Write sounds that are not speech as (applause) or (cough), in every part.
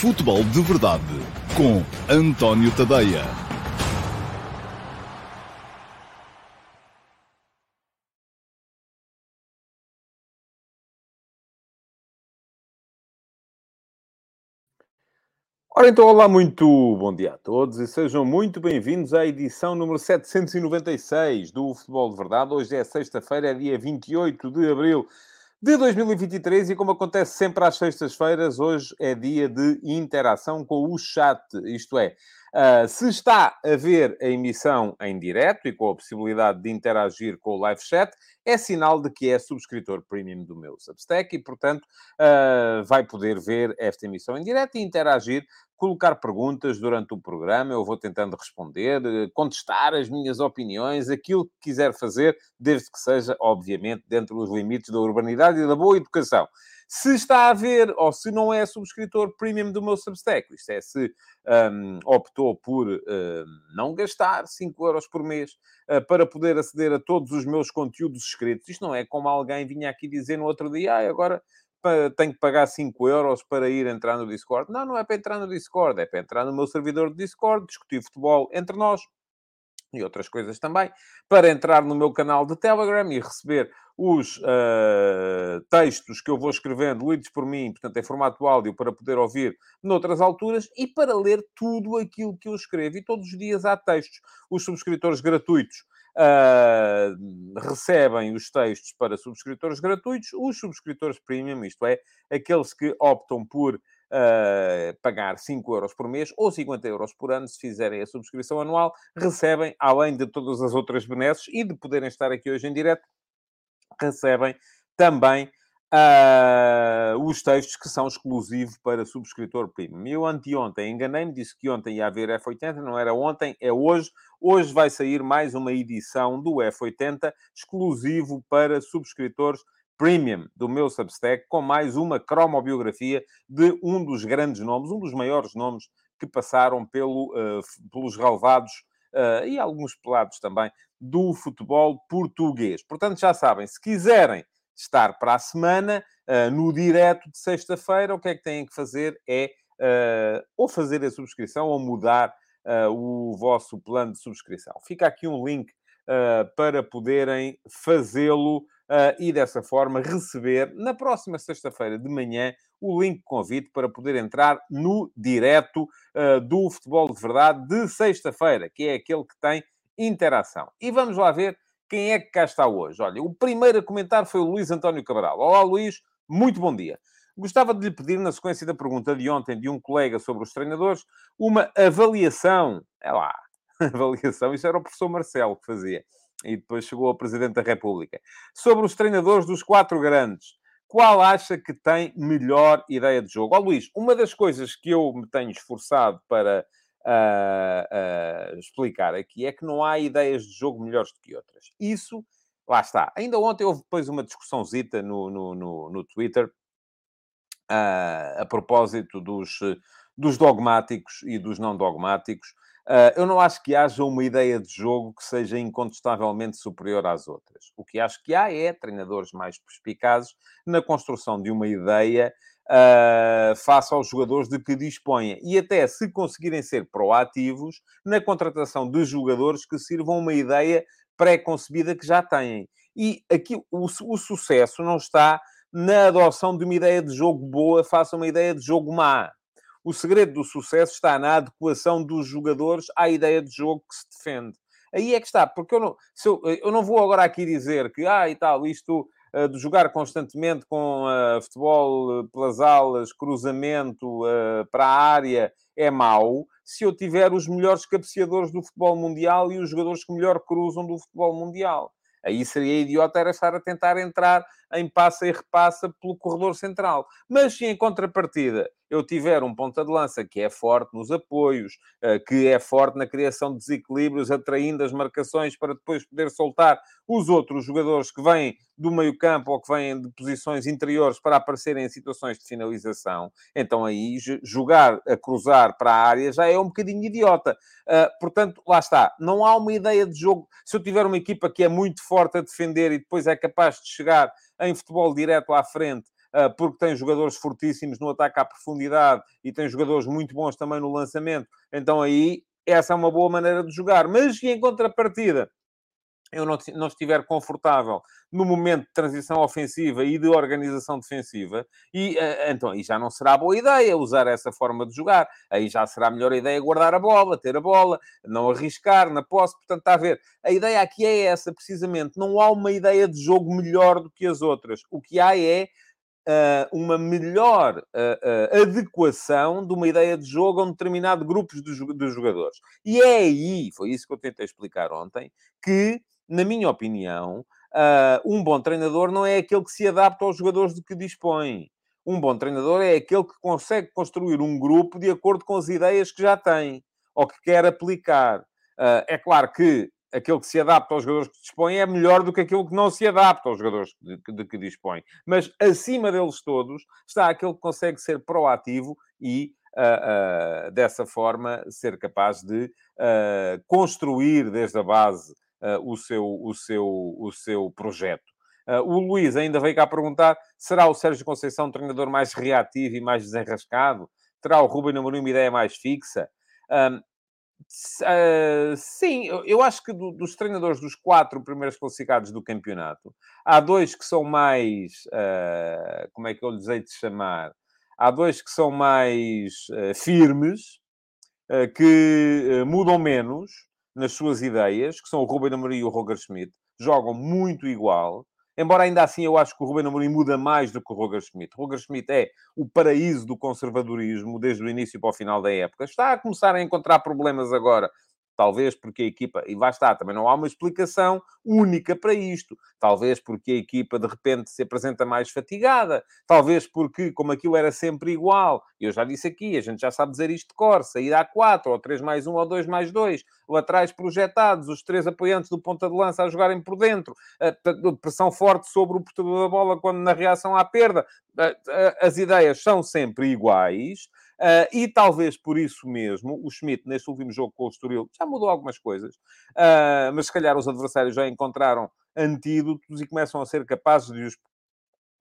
Futebol de Verdade com António Tadeia. Ora então, olá, muito bom dia a todos e sejam muito bem-vindos à edição número 796 do Futebol de Verdade. Hoje é sexta-feira, é dia 28 de abril de 2023 e como acontece sempre às sextas-feiras, hoje é dia de interação com o chat, isto é, uh, se está a ver a emissão em direto e com a possibilidade de interagir com o live chat, é sinal de que é subscritor premium do meu Substack e, portanto, uh, vai poder ver esta emissão em direto e interagir colocar perguntas durante o programa, eu vou tentando responder, eh, contestar as minhas opiniões, aquilo que quiser fazer, desde que seja, obviamente, dentro dos limites da urbanidade e da boa educação. Se está a ver ou se não é subscritor premium do meu Substack, isto é, se um, optou por um, não gastar 5 euros por mês uh, para poder aceder a todos os meus conteúdos escritos, isto não é como alguém vinha aqui dizer no outro dia, ah, agora tenho que pagar 5 euros para ir entrar no Discord. Não, não é para entrar no Discord, é para entrar no meu servidor de Discord, discutir futebol entre nós e outras coisas também, para entrar no meu canal de Telegram e receber os uh, textos que eu vou escrevendo, lidos por mim, portanto, em formato áudio, para poder ouvir noutras alturas e para ler tudo aquilo que eu escrevo. E todos os dias há textos. Os subscritores gratuitos uh, recebem os textos para subscritores gratuitos, os subscritores premium, isto é, aqueles que optam por uh, pagar 5 euros por mês ou 50 euros por ano, se fizerem a subscrição anual, recebem, além de todas as outras benesses e de poderem estar aqui hoje em direto, recebem também uh, os textos que são exclusivos para subscritor premium. Eu anteontem enganei-me, disse que ontem ia haver F80, não era ontem, é hoje. Hoje vai sair mais uma edição do F80 exclusivo para subscritores premium do meu Substack, com mais uma cromobiografia de um dos grandes nomes, um dos maiores nomes que passaram pelo, uh, pelos relevados uh, e alguns pelados também do futebol português. Portanto, já sabem, se quiserem estar para a semana, uh, no direto de sexta-feira, o que é que têm que fazer é uh, ou fazer a subscrição ou mudar uh, o vosso plano de subscrição. Fica aqui um link para poderem fazê-lo e dessa forma receber na próxima sexta-feira de manhã o link de convite para poder entrar no direto do Futebol de Verdade de sexta-feira, que é aquele que tem interação. E vamos lá ver quem é que cá está hoje? Olha, o primeiro a comentar foi o Luís António Cabral. Olá, Luís, muito bom dia. Gostava de lhe pedir, na sequência da pergunta de ontem de um colega sobre os treinadores, uma avaliação. É lá, (laughs) avaliação, isso era o professor Marcelo que fazia. E depois chegou ao Presidente da República. Sobre os treinadores dos quatro grandes. Qual acha que tem melhor ideia de jogo? Ó, Luís, uma das coisas que eu me tenho esforçado para uh, explicar aqui é que não há ideias de jogo melhores do que outras. Isso, lá está. Ainda ontem houve depois uma discussãozita no, no, no, no Twitter a propósito dos, dos dogmáticos e dos não dogmáticos. Eu não acho que haja uma ideia de jogo que seja incontestavelmente superior às outras. O que acho que há é treinadores mais perspicazes na construção de uma ideia uh, face aos jogadores de que dispõem. E até se conseguirem ser proativos na contratação de jogadores que sirvam uma ideia pré-concebida que já têm. E aqui o, o sucesso não está na adoção de uma ideia de jogo boa face a uma ideia de jogo má. O segredo do sucesso está na adequação dos jogadores à ideia de jogo que se defende. Aí é que está, porque eu não, eu, eu não vou agora aqui dizer que, ah, e tal, isto eh, de jogar constantemente com uh, futebol eh, pelas alas, cruzamento para a área, é mau, se eu tiver os melhores cabeceadores do futebol mundial e os jogadores que melhor cruzam do futebol mundial. Aí seria idiota era estar a tentar entrar em passa e repassa pelo corredor central. Mas se em contrapartida eu tiver um ponta de lança que é forte nos apoios, eh, que é forte na criação de desequilíbrios, atraindo as marcações para depois poder soltar os outros jogadores que vêm do meio campo ou que vêm de posições interiores para aparecerem em situações de finalização, então aí jogar a cruzar para a área já é um bocadinho idiota. Uh, portanto, lá está. Não há uma ideia de jogo. Se eu tiver uma equipa que é muito forte a defender e depois é capaz de chegar em futebol direto à frente porque tem jogadores fortíssimos no ataque à profundidade e tem jogadores muito bons também no lançamento, então aí essa é uma boa maneira de jogar. Mas em contrapartida eu não, não estiver confortável no momento de transição ofensiva e de organização defensiva, e uh, então aí já não será boa ideia usar essa forma de jogar. Aí já será a melhor ideia guardar a bola, ter a bola, não arriscar na posse. Portanto, está a ver. A ideia aqui é essa, precisamente. Não há uma ideia de jogo melhor do que as outras. O que há é uma melhor uh, uh, adequação de uma ideia de jogo a um determinado grupo de, jogadores. E é aí, foi isso que eu tentei explicar ontem, que na minha opinião, um bom treinador não é aquele que se adapta aos jogadores de que dispõe. Um bom treinador é aquele que consegue construir um grupo de acordo com as ideias que já tem ou que quer aplicar. É claro que aquele que se adapta aos jogadores que dispõe é melhor do que aquele que não se adapta aos jogadores de, de, que dispõe. Mas acima deles todos está aquele que consegue ser proativo e, uh, uh, dessa forma, ser capaz de uh, construir desde a base o, seu, o, seu, o seu projeto. O Luís ainda veio cá perguntar: será o Sérgio Conceição um treinador mais reativo e mais desenrascado? Terá o Ruben Amorim uma ideia mais fixa? Uh, sim, eu acho que do, dos treinadores dos quatro primeiros classificados do campeonato, há dois que são mais. Uh, como é que eu lhes hei de chamar? Há dois que são mais uh, firmes, que mudam menos, nas suas ideias, que são o Ruben Amorim e o Roger Schmidt, jogam muito igual. Embora ainda assim eu acho que o Ruben Amorim muda mais do que o Roger Schmidt. Roger Schmidt é o paraíso do conservadorismo desde o início para o final da época. Está a começar a encontrar problemas agora Talvez porque a equipa, e lá está, também não há uma explicação única para isto. Talvez porque a equipa de repente se apresenta mais fatigada. Talvez porque, como aquilo era sempre igual, eu já disse aqui, a gente já sabe dizer isto de cor, sair a 4, ou 3 mais 1, ou 2 mais 2, laterais projetados, os três apoiantes do ponta de lança a jogarem por dentro, pressão forte sobre o portador da bola quando na reação à perda. As ideias são sempre iguais. Uh, e talvez por isso mesmo, o Schmidt, neste último jogo com o Estoril, já mudou algumas coisas, uh, mas se calhar os adversários já encontraram antídotos e começam a ser capazes de os,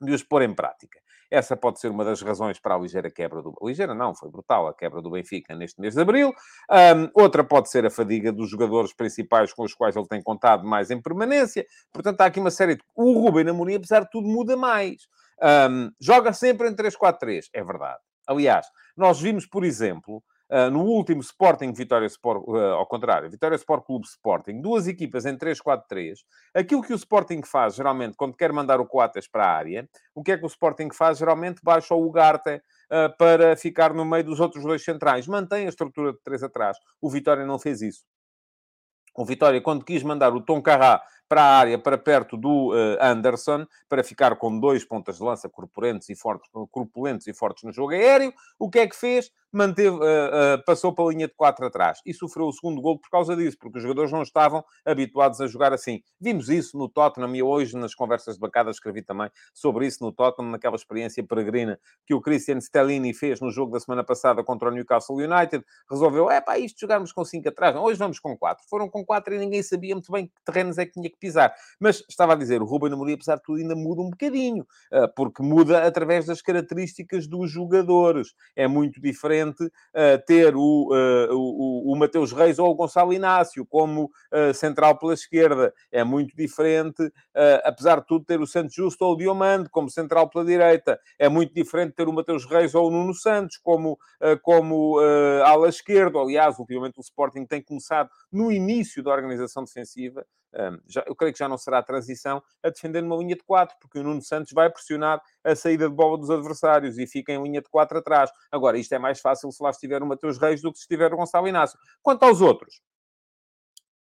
de os pôr em prática. Essa pode ser uma das razões para a ligeira quebra do... Ligeira não, foi brutal a quebra do Benfica neste mês de Abril. Um, outra pode ser a fadiga dos jogadores principais com os quais ele tem contado mais em permanência. Portanto, há aqui uma série de... O Rubem Amorim, apesar de tudo, muda mais. Um, joga sempre em 3-4-3, é verdade. Aliás, nós vimos, por exemplo, Uh, no último Sporting Vitória Sport, uh, ao contrário, Vitória Sport Clube Sporting, duas equipas em 3-4-3. Aquilo que o Sporting faz, geralmente, quando quer mandar o Coates para a área, o que é que o Sporting faz? Geralmente baixa o Ugarte uh, para ficar no meio dos outros dois centrais. Mantém a estrutura de três atrás. O Vitória não fez isso. O Vitória, quando quis mandar o Tom Carrá para a área, para perto do uh, Anderson, para ficar com dois pontas de lança corpulentos e fortes, corpulentos e fortes no jogo aéreo. O que é que fez? Manteve, uh, uh, passou para a linha de quatro atrás e sofreu o segundo gol por causa disso, porque os jogadores não estavam habituados a jogar assim. Vimos isso no Tottenham e hoje nas conversas de bancada escrevi também sobre isso no Tottenham, naquela experiência peregrina que o Christian Stellini fez no jogo da semana passada contra o Newcastle United. Resolveu, é pá, isto jogarmos com cinco atrás, hoje vamos com quatro. Foram com quatro e ninguém sabia muito bem que terrenos é que tinha que pisar. Mas estava a dizer, o Ruben Amorim, apesar de tudo, ainda muda um bocadinho, ah, porque muda através das características dos jogadores. É muito diferente uh, ter o, uh, o, o Mateus Reis ou o Gonçalo Inácio como central pela esquerda. É muito diferente, apesar de tudo, ter o Santos Justo ou o Diomande como central pela direita. É muito diferente ter o Mateus Reis ou o Nuno Santos como, como ala esquerda. Aliás, ultimamente o Sporting tem começado no início da organização defensiva já, eu creio que já não será a transição a defender numa linha de 4, porque o Nuno Santos vai pressionar a saída de bola dos adversários e fica em linha de 4 atrás. Agora, isto é mais fácil se lá estiver o Mateus Reis do que se estiver o Gonçalo Inácio. Quanto aos outros,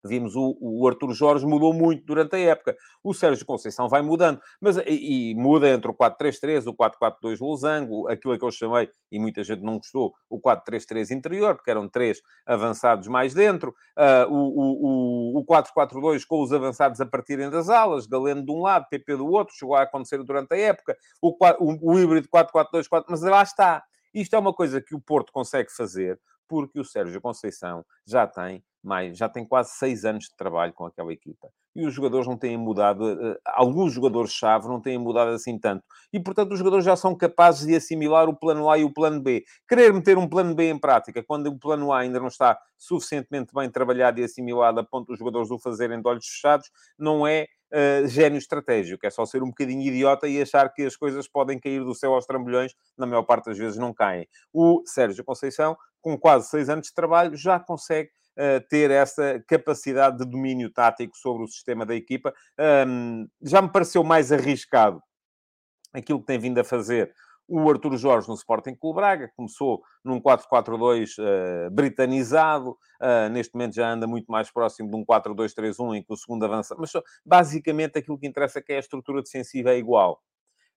Vimos o, o Arthur Jorge mudou muito durante a época. O Sérgio Conceição vai mudando, mas e, e muda entre o 4-3-3, o 4-4-2 losango, aquilo que eu chamei, e muita gente não gostou, o 4-3-3 interior, porque eram três avançados mais dentro, uh, o, o, o 4-4-2 com os avançados a partirem das alas, Galeno de um lado, PP do outro, chegou a acontecer durante a época, o, o, o híbrido 4-4-2, mas lá está. Isto é uma coisa que o Porto consegue fazer porque o Sérgio Conceição já tem mais, já tem quase seis anos de trabalho com aquela equipa. E os jogadores não têm mudado, uh, alguns jogadores-chave não têm mudado assim tanto. E, portanto, os jogadores já são capazes de assimilar o plano A e o plano B. Querer meter um plano B em prática, quando o plano A ainda não está suficientemente bem trabalhado e assimilado a ponto dos jogadores o fazerem de olhos fechados, não é uh, gênio estratégico. É só ser um bocadinho idiota e achar que as coisas podem cair do céu aos trambolhões. Na maior parte das vezes não caem. O Sérgio Conceição, com quase seis anos de trabalho, já consegue ter essa capacidade de domínio tático sobre o sistema da equipa. Já me pareceu mais arriscado aquilo que tem vindo a fazer o Artur Jorge no Sporting Clube Braga, começou num 4-4-2 uh, britanizado, uh, neste momento já anda muito mais próximo de um 4-2-3-1 em que o segundo avança, mas basicamente aquilo que interessa é que a estrutura defensiva é igual.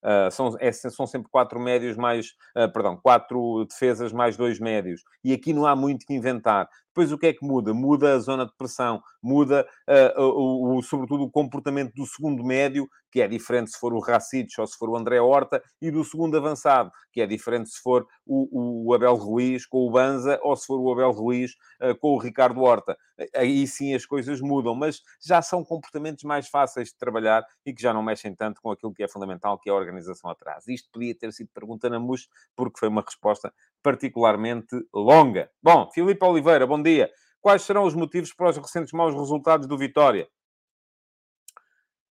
Uh, são, é, são sempre quatro médios mais, perdão, quatro defesas mais dois médios. E aqui não há muito que inventar. Depois o que é que muda? Muda a zona de pressão, muda uh, o, o, sobretudo o comportamento do segundo médio, que é diferente se for o Racic ou se for o André Horta, e do segundo avançado, que é diferente se for o, o Abel Ruiz com o Banza ou se for o Abel Ruiz uh, com o Ricardo Horta. Aí sim as coisas mudam, mas já são comportamentos mais fáceis de trabalhar e que já não mexem tanto com aquilo que é fundamental, que é a organização atrás. Isto podia ter sido pergunta na MUS, porque foi uma resposta particularmente longa. Bom, Filipe Oliveira, bom dia. Quais serão os motivos para os recentes maus resultados do Vitória?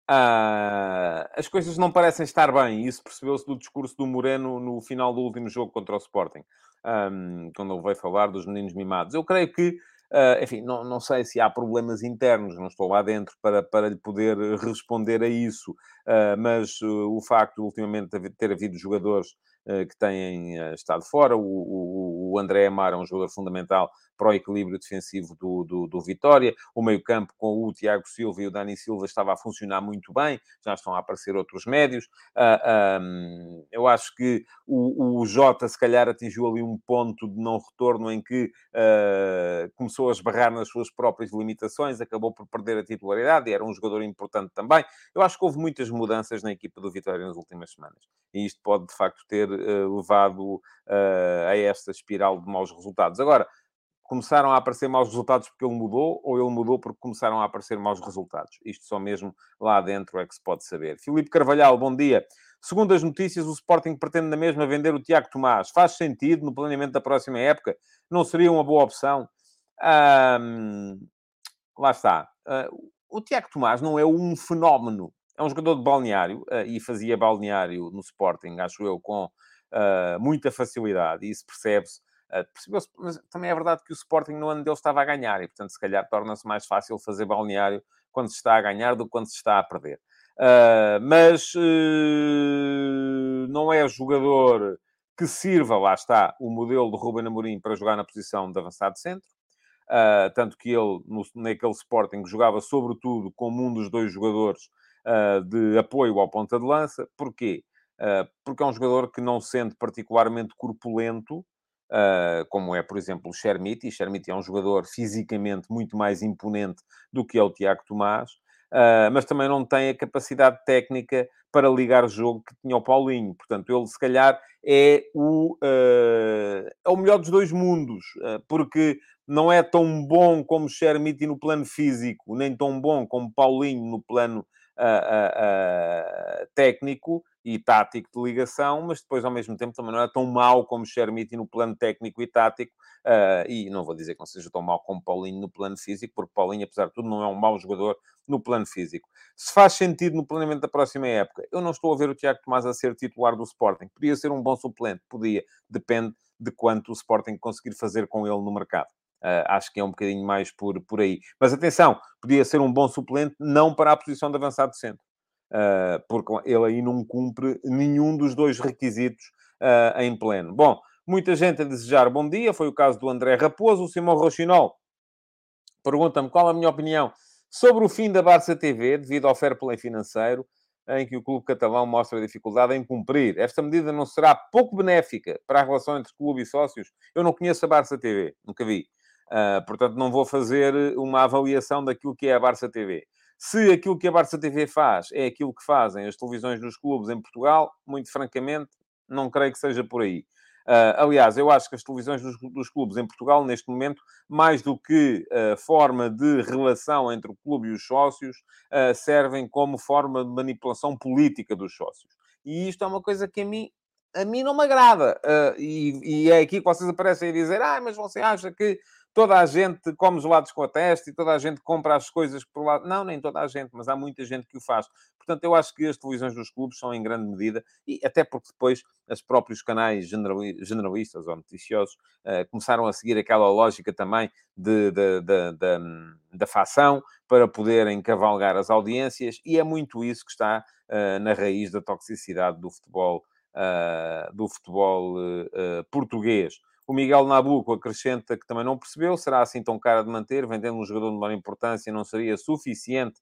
Ah, as coisas não parecem estar bem. Isso percebeu-se do discurso do Moreno no final do último jogo contra o Sporting, um, quando ele veio falar dos meninos mimados. Eu creio que, uh, enfim, não, não sei se há problemas internos, não estou lá dentro para, para lhe poder responder a isso, uh, mas uh, o facto de ultimamente ter havido jogadores que têm estado fora, o, o, o André Amar é um jogador fundamental para o equilíbrio defensivo do, do, do Vitória. O meio-campo com o Tiago Silva e o Dani Silva estava a funcionar muito bem, já estão a aparecer outros médios. Um, eu acho que o, o Jota, se calhar, atingiu ali um ponto de não retorno em que uh, começou a esbarrar nas suas próprias limitações, acabou por perder a titularidade e era um jogador importante também. Eu acho que houve muitas mudanças na equipa do Vitória nas últimas semanas e isto pode, de facto, ter levado a esta espiral de maus resultados. Agora, começaram a aparecer maus resultados porque ele mudou, ou ele mudou porque começaram a aparecer maus resultados. Isto só mesmo lá dentro é que se pode saber. Filipe Carvalhal, bom dia. Segundo as notícias, o Sporting pretende na mesma vender o Tiago Tomás. Faz sentido no planeamento da próxima época? Não seria uma boa opção? lá está. Uh, o Tiago Tomás não é um fenómeno. É um jogador de balneário uh, e fazia balneário no Sporting, acho eu, com uh, muita facilidade. E isso percebe-se Uh, mas também é verdade que o Sporting no ano dele estava a ganhar e, portanto, se calhar torna-se mais fácil fazer balneário quando se está a ganhar do que quando se está a perder. Mas não é jogador que sirva, lá está, o modelo de Ruben Amorim para jogar na posição de avançado centro. Tanto que ele, no, naquele Sporting, jogava sobretudo como um dos dois jogadores de apoio ao ponta de lança. Porquê? Uh, porque é um jogador que não sente particularmente corpulento, uh, como é, por exemplo, o Chermiti. Chermiti é um jogador fisicamente muito mais imponente do que é o Tiago Tomás, mas também não tem a capacidade técnica para ligar jogo que tinha o Paulinho. Portanto, ele, se calhar, é o, é o melhor dos dois mundos, porque não é tão bom como Chermiti no plano físico, nem tão bom como Paulinho no plano técnico, e tático de ligação, mas depois, ao mesmo tempo, também não é tão mau como Chermiti no plano técnico e tático, uh, e não vou dizer que não seja tão mau como Paulinho no plano físico, porque Paulinho, apesar de tudo, não é um mau jogador no plano físico. Se faz sentido no planeamento da próxima época, eu não estou a ver o Tiago Tomás a ser titular do Sporting. Podia ser um bom suplente, podia, depende de quanto o Sporting conseguir fazer com ele no mercado. Uh, acho que é um bocadinho mais por, por aí. Mas atenção, podia ser um bom suplente, não para a posição de avançado centro. Uh, porque ele aí não cumpre nenhum dos dois requisitos uh, em pleno. Bom, muita gente a desejar bom dia, foi o caso do André Raposo, o Simão Rochinol pergunta-me qual a minha opinião sobre o fim da Barça TV, devido ao fair play financeiro, em que o clube catalão mostra dificuldade em cumprir. Esta medida não será pouco benéfica para a relação entre clube e sócios? Eu não conheço a Barça TV, nunca vi. Uh, portanto, não vou fazer uma avaliação daquilo que é a Barça TV. Se aquilo que a Barça TV faz é aquilo que fazem as televisões dos clubes em Portugal, muito francamente, não creio que seja por aí. Uh, aliás, eu acho que as televisões dos, dos, clubes em Portugal, neste momento, mais do que uh, forma de relação entre o clube e os sócios, uh, servem como forma de manipulação política dos sócios. E isto é uma coisa que a mim, a mim não me agrada. E, e, é aqui que vocês aparecem a dizer: ah, mas você acha que toda a gente come gelados com a testa e toda a gente compra as coisas por lá. Não, nem toda a gente, mas há muita gente que o faz. Portanto, eu acho que as televisões dos clubes são em grande medida, e até porque depois os próprios canais generalistas ou noticiosos uh, começaram a seguir aquela lógica também de, de, de, de, da facção para poderem cavalgar as audiências, e é muito isso que está uh, na raiz da toxicidade do futebol, uh, do futebol português. O Miguel Nabuco acrescenta que também não percebeu, será assim tão cara de manter, vendendo um jogador de maior importância não seria suficiente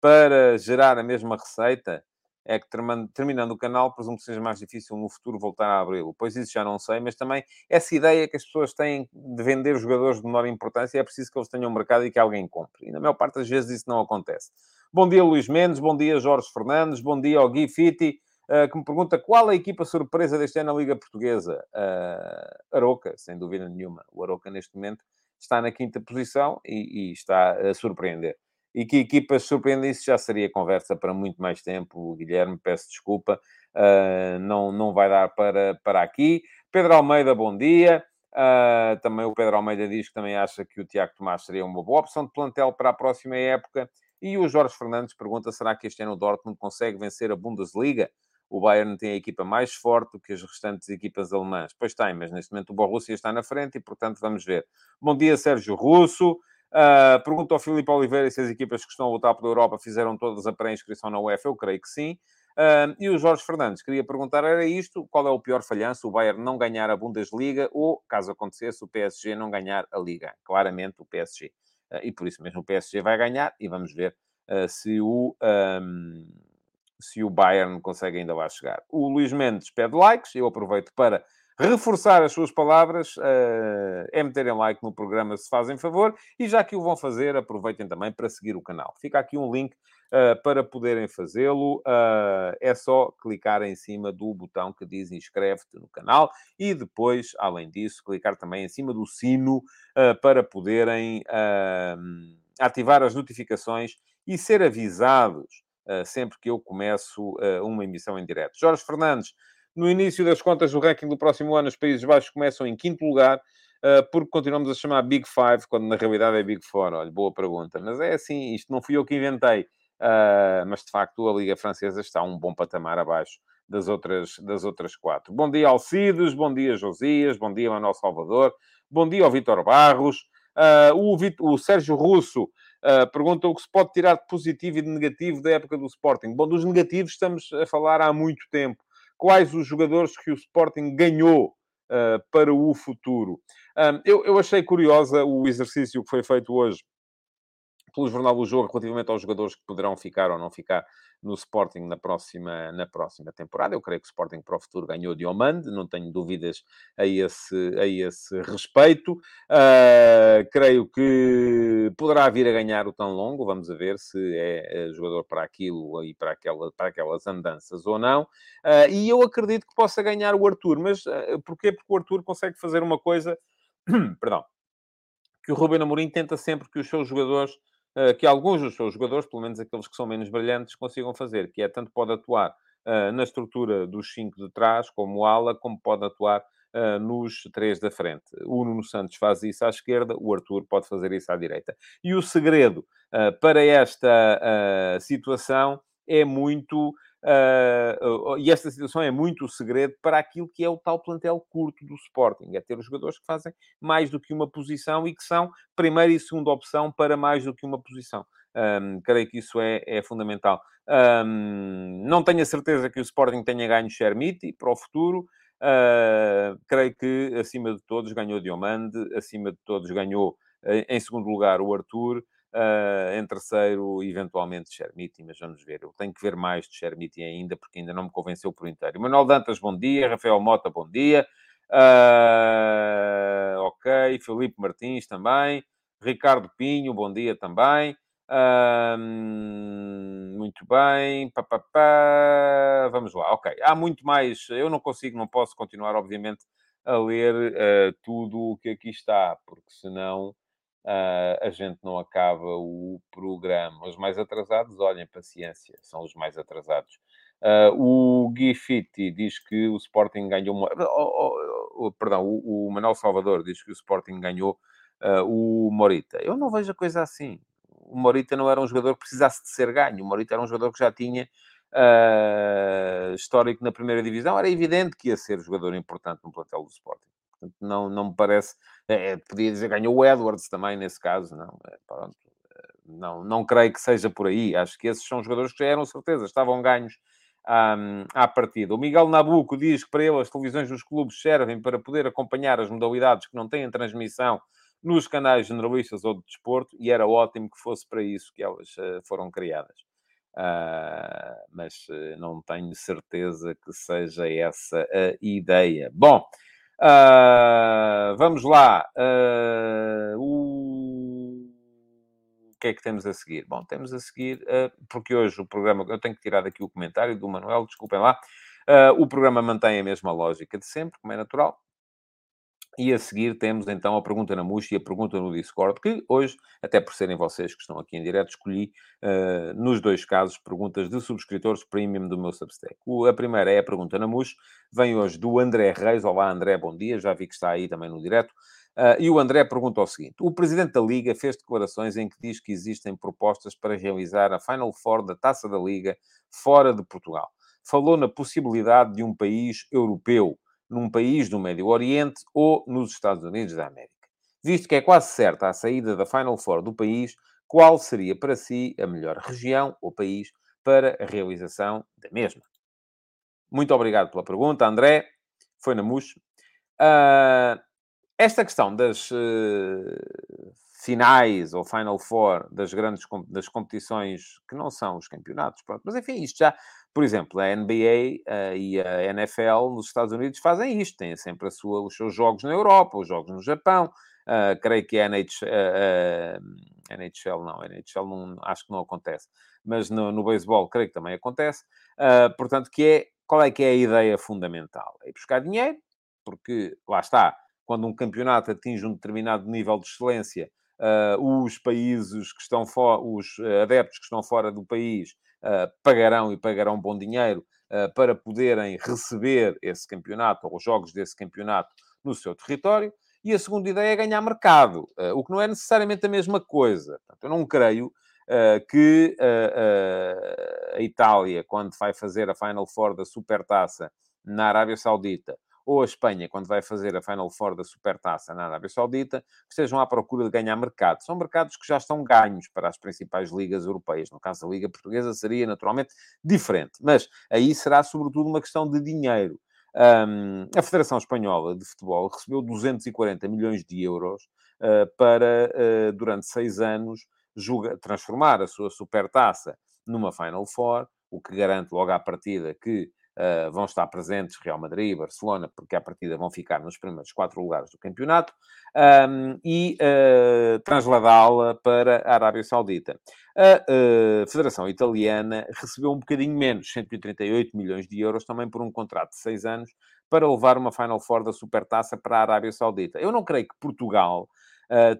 para gerar a mesma receita? É que terminando o canal, presumo que seja mais difícil no futuro voltar a abri-lo. Pois isso já não sei, mas também essa ideia que as pessoas têm de vender jogadores de menor importância é preciso que eles tenham mercado e que alguém compre. E na maior parte das vezes isso não acontece. Bom dia, Luís Mendes. Bom dia, Jorge Fernandes. Bom dia ao Gui Fitti. Uh, que me pergunta qual a equipa surpresa deste ano na Liga Portuguesa. Uh, Aroca, sem dúvida nenhuma. O Aroca, neste momento, está na quinta posição e, e está a surpreender. E que equipas surpreendem isso já seria conversa para muito mais tempo. Guilherme, peço desculpa, uh, não, não vai dar para, para aqui. Pedro Almeida, bom dia. Uh, também o Pedro Almeida diz que também acha que o Tiago Tomás seria uma boa opção de plantel para a próxima época. E o Jorge Fernandes pergunta: será que este ano o Dortmund consegue vencer a Bundesliga? O Bayern tem a equipa mais forte do que as restantes equipas alemãs. Pois tem, mas neste momento o Borussia está na frente e, portanto, vamos ver. Bom dia, Sérgio Russo. Uh, pergunta ao Filipe Oliveira se as equipas que estão a lutar pela Europa fizeram todas a pré-inscrição na UEFA. Eu creio que sim. Uh, e o Jorge Fernandes queria perguntar: era isto? Qual é o pior falhanço? O Bayern não ganhar a Bundesliga ou, caso acontecesse, o PSG não ganhar a Liga? Claramente o PSG. Uh, ah, e por isso mesmo o PSG vai ganhar e vamos ver se o. Um se o Bayern consegue ainda lá chegar. O Luís Mendes pede likes, eu aproveito para reforçar as suas palavras, uh, é meterem like no programa se fazem favor, e já que o vão fazer, aproveitem também para seguir o canal. Fica aqui um link uh, para poderem fazê-lo, uh, é só clicar em cima do botão que diz inscreve-te no canal, e depois, além disso, clicar também em cima do sino para poderem ativar as notificações e ser avisados sempre que eu começo eh, uma emissão em direto. Jorge Fernandes, no início das contas do ranking do próximo ano, os Países Baixos começam em quinto lugar, eh, porque continuamos a chamar Big Five, quando na realidade é Big Four. Olha, boa pergunta. Mas é assim, isto não fui eu que inventei. mas de facto a Liga Francesa está um bom patamar abaixo das outras, das outras quatro. Bom dia, Alcides, bom dia, Josias, bom dia, Manuel Salvador, bom dia ao Vitor Barros, o, o Sérgio Russo Uh, pergunta o que se pode tirar de positivo e de negativo da época do Sporting. Bom, dos negativos estamos a falar há muito tempo. Quais os jogadores que o Sporting ganhou uh, para o futuro? Uh, eu, eu achei curiosa o exercício que foi feito hoje pelo Jornal do Jogo relativamente aos jogadores que poderão ficar ou não ficar no Sporting na próxima, na próxima temporada. Eu creio que o Sporting para o futuro ganhou Diomande, não tenho dúvidas a esse, a esse respeito. Uh, creio que poderá vir a ganhar o tão longo, vamos ver se é, é jogador para aquilo e para, aquela, para aquelas andanças ou não. Uh, e eu acredito que possa ganhar o Arthur, mas uh, porquê? Porque o Arthur consegue fazer uma coisa, (clears throat) perdão, que o Ruben Amorim tenta sempre que os seus jogadores que alguns dos seus jogadores, pelo menos aqueles que são menos brilhantes, consigam fazer, que é tanto pode atuar uh, na estrutura dos cinco de trás, como ala, como pode atuar uh, nos três da frente. O Nuno Santos faz isso à esquerda, o Arthur pode fazer isso à direita. E o segredo uh, para esta situação é muito Uh, e esta situação é muito o segredo para aquilo que é o tal plantel curto do Sporting. É ter os jogadores que fazem mais do que uma posição e que são primeira e segunda opção para mais do que uma posição. Um, creio que isso é, é fundamental. Um, não tenho a certeza que o Sporting tenha ganho Shermiti para o futuro. Uh, creio que, acima de todos, ganhou Diomande, acima de todos, ganhou, em segundo lugar, o Arthur. Uh, em terceiro, eventualmente, Chermiti, mas vamos ver. Eu tenho que ver mais de Chermiti ainda, porque ainda não me convenceu por inteiro. Manuel Dantas, bom dia. Rafael Mota, bom dia. Uh, ok. Felipe Martins também. Ricardo Pinho, bom dia também. Muito bem. Pá, pá, pá. Vamos lá, ok. Há muito mais. Eu não consigo, não posso continuar, obviamente, a ler uh, tudo o que aqui está, porque senão a gente não acaba o programa. Os mais atrasados, olhem, paciência, são os mais atrasados. Uh, o Gui Fitti diz que o Sporting ganhou... Uma... Oh, oh, perdão, o, o, Manuel Salvador diz que o Sporting ganhou o Morita. Eu não vejo a coisa assim. O Morita não era um jogador que precisasse de ser ganho. O Morita era um jogador que já tinha uh, histórico na primeira divisão, era evidente que ia ser jogador importante no plantel do Sporting. Portanto, não, não me parece. É, podia dizer ganhou o Edwards também nesse caso, não. É, pronto, não, não creio que seja por aí. Acho que esses são jogadores que já eram certeza, estavam ganhos um, à partida. O Miguel Nabuco diz que para ele as televisões dos clubes servem para poder acompanhar as modalidades que não têm transmissão nos canais generalistas ou de desporto e era ótimo que fosse para isso que elas foram criadas. Uh, mas não tenho certeza que seja essa a ideia. Bom, uh, vamos lá. O... o... que é que temos a seguir? Bom, temos a seguir, porque hoje o programa, eu tenho que tirar daqui o comentário do Manuel, desculpem lá. o programa mantém a mesma lógica de sempre, como é natural. E a seguir temos então a pergunta na Muxa e a pergunta no Discord, que hoje, até por serem vocês que estão aqui em direto, escolhi, uh, nos dois casos, perguntas de subscritores premium do meu Substack. O, a primeira é a pergunta na Muxa, vem hoje do André Reis. Olá, André, bom dia, já vi que está aí também no direto. Uh, e o André pergunta o seguinte: o presidente da Liga fez declarações em que diz que existem propostas para realizar a Final Four da Taça da Liga fora de Portugal. Falou na possibilidade de um país europeu num país do Médio Oriente ou nos Estados Unidos da América. Visto que é quase certa a saída da Final Four do país, qual seria para si a melhor região ou país para a realização da mesma? Muito obrigado pela pergunta, André. Foi na MUS. Uh, esta questão das uh, finais ou Final Four das grandes das competições que não são os campeonatos, pronto. mas enfim, isto já por exemplo, a NBA uh, eh, e a NFL nos Estados Unidos fazem isto, têm sempre sua, os seus jogos na Europa, os jogos no Japão. Uh, creio que a NHL, uh, NHL não, NHL não, acho que não acontece, mas no, no beisebol creio que também acontece. portanto, que é, qual é que é a ideia fundamental? É ir buscar dinheiro, porque lá está, quando um campeonato atinge um determinado nível de excelência, os países que estão fora, os adeptos que estão fora do país pagarão e pagarão bom dinheiro uh, para poderem receber esse campeonato ou os jogos desse campeonato no seu território. E a segunda ideia é ganhar mercado, uh, o que não é necessariamente a mesma coisa. Portanto, eu não creio que a Itália, quando vai fazer a Final Four da Supertaça na Arábia Saudita, ou a Espanha, quando vai fazer a Final Four da Supertaça na Arábia Saudita, estejam à procura de ganhar mercado. São mercados que já estão ganhos para as principais ligas europeias. No caso da Liga Portuguesa seria naturalmente diferente, mas aí será sobretudo uma questão de dinheiro. Um, a Federação Espanhola de Futebol recebeu 240 milhões de euros uh, para, uh, durante seis anos, julga, transformar a sua supertaça numa Final Four, o que garante logo à partida que Uh, vão estar presentes Real Madrid e Barcelona, porque à partida vão ficar nos primeiros quatro lugares do campeonato, um, e uh, trasladá-la para a Arábia Saudita. A uh, Federação Italiana recebeu um bocadinho menos, 138 milhões de euros, também por um contrato de seis anos, para levar uma Final Four da Supertaça para a Arábia Saudita. Eu não creio que Portugal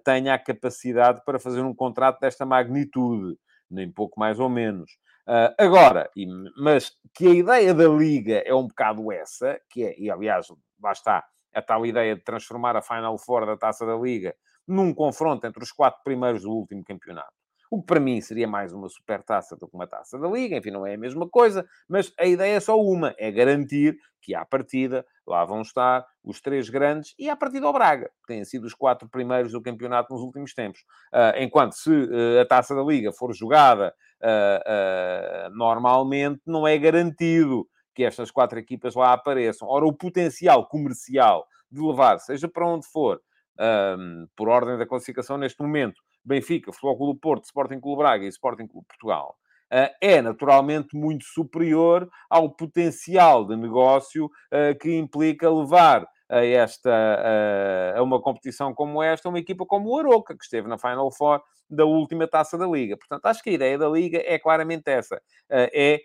tenha a capacidade para fazer um contrato desta magnitude, nem pouco mais ou menos. Uh, agora, e, mas que a ideia da Liga é um bocado essa, que é, e aliás, lá está, a tal ideia de transformar a Final Four da Taça da Liga num confronto entre os quatro primeiros do último campeonato. O que para mim seria mais uma super taça do que uma taça da Liga, enfim, não é a mesma coisa, mas a ideia é só uma, é garantir que à partida lá vão estar os três grandes e à partida o Braga, que têm sido os quatro primeiros do campeonato nos últimos tempos. Uh, enquanto se uh, a taça da Liga for jogada uh, normalmente, não é garantido que estas quatro equipas lá apareçam. Ora, o potencial comercial de levar, seja para onde for, um, por ordem da classificação neste momento, Benfica, Futebol Clube Porto, Sporting Clube Braga e Sporting Clube Portugal, uh, é naturalmente muito superior ao potencial de negócio uh, que implica levar a esta a, a uma competição como esta, uma equipa como o Aroca, que esteve na Final Four da última taça da Liga. Portanto, acho que a ideia da Liga é claramente essa: é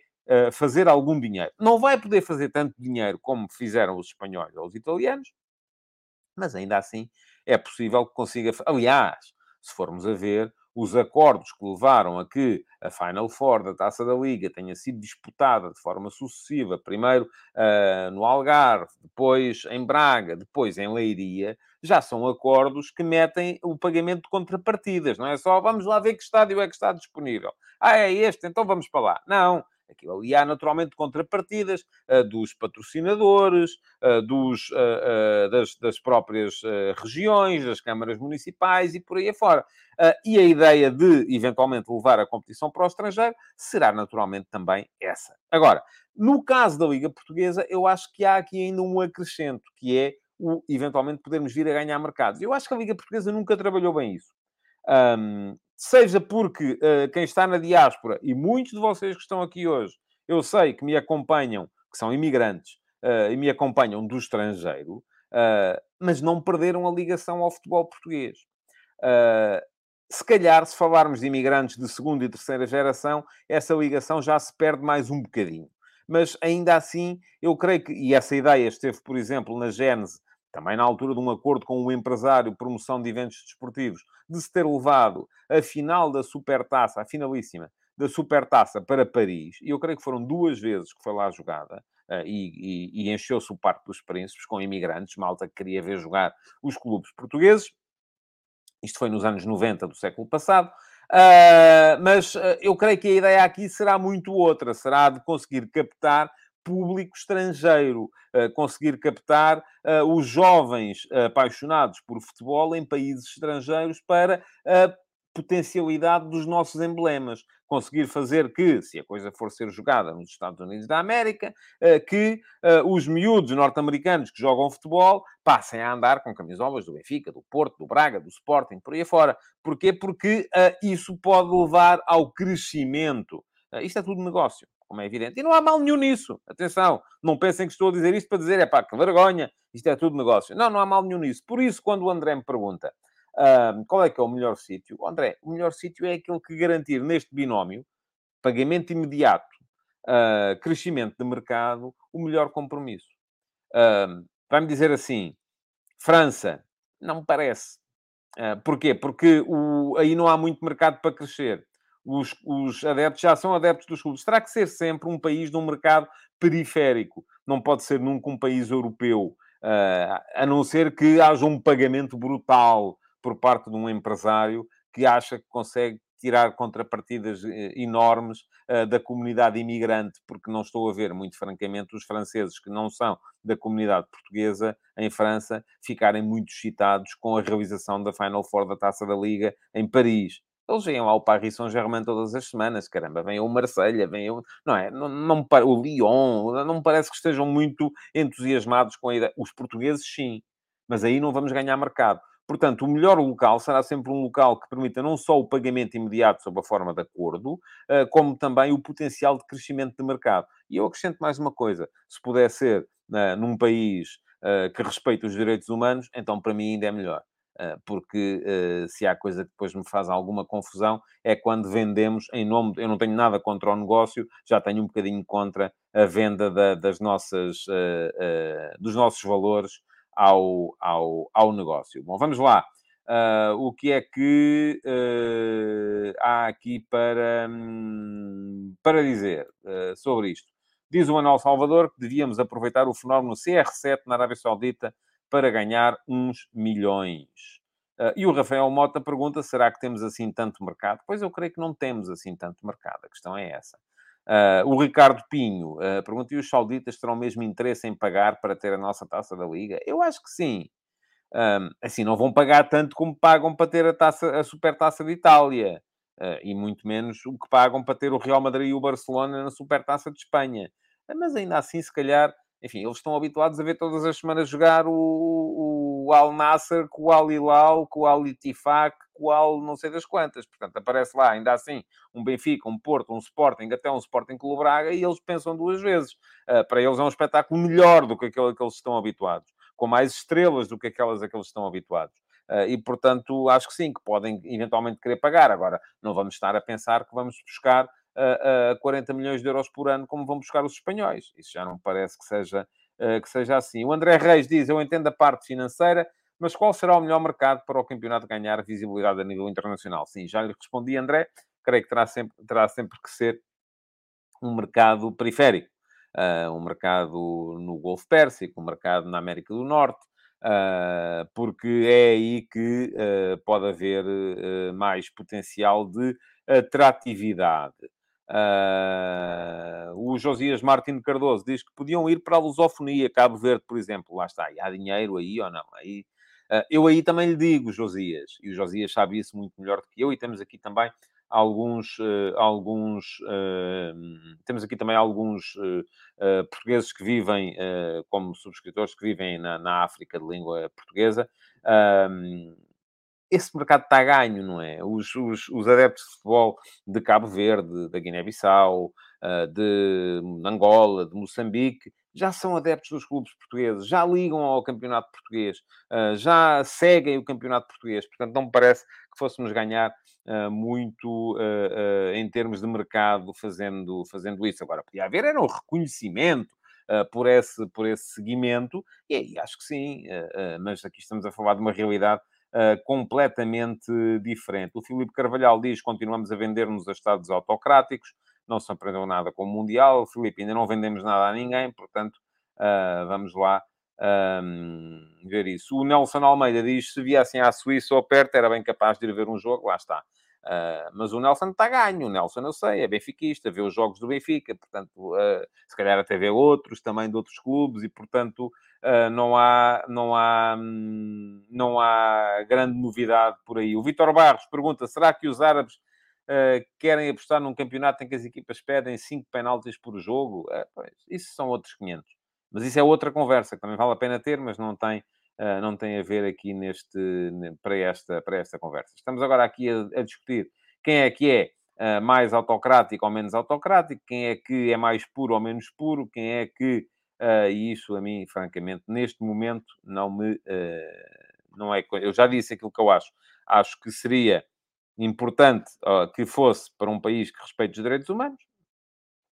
fazer algum dinheiro. Não vai poder fazer tanto dinheiro como fizeram os espanhóis ou os italianos, Mas ainda assim é possível que consiga. Aliás, se formos a ver, os acordos que levaram a que a Final Four da Taça da Liga tenha sido disputada de forma sucessiva, primeiro uh, no Algarve, depois em Braga, depois em Leiria, já são acordos que metem o pagamento de contrapartidas, não é só vamos lá ver que estádio é que está disponível. Ah, é este, então vamos para lá. Não Aquilo há naturalmente contrapartidas dos patrocinadores, dos, das, das, próprias regiões, das câmaras municipais e por aí afora. e a ideia de, eventualmente, levar a competição para o estrangeiro será naturalmente também essa. Agora, no caso da Liga Portuguesa, eu acho que há aqui ainda um acrescento, que é o, eventualmente, podermos vir a ganhar mercados. Eu acho que a Liga Portuguesa nunca trabalhou bem isso. Um, seja porque uh, quem está na diáspora, e muitos de vocês que estão aqui hoje, eu sei que me acompanham, que são imigrantes, uh, e me acompanham do estrangeiro, uh, mas não perderam a ligação ao futebol português. se calhar, se falarmos de imigrantes de segunda e terceira geração, essa ligação já se perde mais um bocadinho. Mas ainda assim, eu creio que, e essa ideia esteve, por exemplo, na gênese também na altura de um acordo com o empresário promoção de eventos desportivos, de se ter levado a final da Supertaça, a finalíssima da Supertaça para Paris, e eu creio que foram duas vezes que foi lá jogada, uh, e, e, e encheu-se o Parque dos Príncipes com imigrantes, malta que queria ver jogar os clubes portugueses. Isto foi nos anos 90 do século passado. Uh, mas uh, eu creio que a ideia aqui será muito outra, será de conseguir captar público estrangeiro, conseguir captar os jovens apaixonados por futebol em países estrangeiros para a potencialidade dos nossos emblemas. Conseguir fazer que, se a coisa for ser jogada nos Estados Unidos da América, que os miúdos norte-americanos que jogam futebol passem a andar com camisolas do Benfica, do Porto, do Braga, do Sporting, por aí afora. Porquê? Porque isso pode levar ao crescimento. Isto é tudo negócio como é evidente. E não há mal nenhum nisso. Atenção, não pensem que estou a dizer isto para dizer, é pá, que vergonha, isto é tudo negócio. Não, não há mal nenhum nisso. Por isso, quando o André me pergunta uh, qual é que é o melhor sítio, André, o melhor sítio é aquele que garantir neste binómio, pagamento imediato, uh, crescimento de mercado, o melhor compromisso. Uh, Vai-me dizer assim, França, não me parece. Uh, porquê? Porque o, aí não há muito mercado para crescer os, os adeptos já são adeptos dos clubes. Terá que ser sempre um país de um mercado periférico. Não pode ser nunca um país europeu. Uh, a não ser que haja um pagamento brutal por parte de um empresário que acha que consegue tirar contrapartidas eh, enormes uh, da comunidade imigrante, porque não estou a ver, muito francamente, os franceses que não são da comunidade portuguesa em França ficarem muito excitados com a realização da Final Four da Taça da Liga em Paris. Eles vêm lá o Paris Saint-Germain todas as semanas, caramba, vem o Marselha, vem o... Não é? Não, não o Lyon, não me parece que estejam muito entusiasmados com a ideia. Os portugueses, sim. Mas aí não vamos ganhar mercado. Portanto, o melhor local será sempre um local que permita não só o pagamento imediato sob a forma de acordo, eh, como também o potencial de crescimento de mercado. E eu acrescento mais uma coisa: se puder ser eh, num país eh, que respeita os direitos humanos, então para mim ainda é melhor. Ah, porque ah, se há coisa que depois me faz alguma confusão é quando vendemos em nome. Eu não tenho nada contra o negócio, já tenho um bocadinho contra a venda da, das nossas, ah, dos nossos valores ao, ao, ao negócio. Bom, vamos lá. Uh, o que é que uh, há aqui para, um, para dizer uh, sobre isto? Diz o Manuel Salvador que devíamos aproveitar o fenómeno CR7 na Arábia Saudita para ganhar uns milhões. Uh, e o Rafael Mota pergunta: será que temos assim tanto mercado? Pois eu creio que não temos assim tanto mercado. A questão é essa. Uh, o Ricardo Pinho uh, pergunta: e os sauditas terão mesmo interesse em pagar para ter a nossa taça da Liga? Eu acho que sim. Um, assim, não vão pagar tanto como pagam para ter a, taça, a supertaça de Itália. E muito menos o que pagam para ter o Real Madrid e o Barcelona na supertaça de Espanha. mas ainda assim, se calhar, enfim, eles estão habituados a ver todas as semanas jogar o, o Al Nasser com o Al Hilal, com o Al Itifak, com o Al não sei das quantas. Portanto, aparece lá, ainda assim, um Benfica, um Porto, um Sporting, até um Sporting Clube Braga, e eles pensam duas vezes. Uh, para eles é um espetáculo melhor do que aquele a que eles estão habituados, com mais estrelas do que aquelas a que eles estão habituados. Uh, e, portanto, acho que sim, que podem eventualmente querer pagar. Agora, não vamos estar a pensar que vamos buscar a, a 40 milhões de euros por ano, como vão buscar os espanhóis. Isso já não parece que seja, uh, que seja assim. O André Reis diz: Eu entendo a parte financeira, Mas qual será o melhor mercado para o campeonato ganhar visibilidade a nível internacional? Sim, já lhe respondi, André. Creio que terá sempre, terá sempre que ser um mercado periférico. Uh, um mercado no Golfo Pérsico, um mercado na América do Norte, uh, porque é aí que uh, pode haver mais potencial de atratividade. Uh, o Josias Martins Cardoso diz que podiam ir para a lusofonia, Cabo Verde, por exemplo. Lá está. E há dinheiro aí ou não? Aí, uh, eu aí também lhe digo, Josias, e o Josias sabe isso muito melhor do que eu, e temos aqui também alguns, uh, alguns temos aqui também alguns portugueses que vivem, como subscritores que vivem na, na, África de língua portuguesa esse mercado está a ganho, não é? Os, os, os adeptos de futebol de Cabo Verde, da Guiné-Bissau, ah, de Angola, de Moçambique, já são adeptos dos clubes portugueses, já ligam ao campeonato português, ah, já seguem o campeonato português. Portanto, não me parece que fôssemos ganhar ah, muito em termos de mercado fazendo, fazendo isso. Agora, podia haver era um reconhecimento por, esse, por esse seguimento, e aí acho que sim, mas aqui estamos a falar de uma realidade uh, completamente diferente. O Filipe Carvalhal diz: continuamos a vender-nos a Estados autocráticos, não se aprendeu nada com o Mundial. O Filipe, ainda não vendemos nada a ninguém, portanto, uh, vamos lá um, ver isso. O Nelson Almeida diz: se viessem à Suíça ou perto, era bem capaz de ir ver um jogo, lá está. Uh, mas o Nelson está ganho, o Nelson eu sei, é benfiquista, vê os jogos do Benfica, portanto, uh, se calhar até vê outros também de outros clubes e, portanto, uh, não, há, não, há, hum, não há grande novidade por aí. O Vitor Barros pergunta: será que os árabes querem apostar num campeonato em que as equipas pedem 5 penaltis por jogo? Isso são outros 500. Mas isso é outra conversa que também vale a pena ter, mas não tem uh, não tem a ver aqui neste, para, esta, para esta conversa. Estamos agora aqui a, a discutir quem é que é uh, mais autocrático ou menos autocrático, quem é que é mais puro ou menos puro, quem é que. Uh, e isso a mim, francamente, neste momento não me. não é, eu já disse aquilo que eu acho. Acho que seria importante que fosse para um país que respeite os direitos humanos.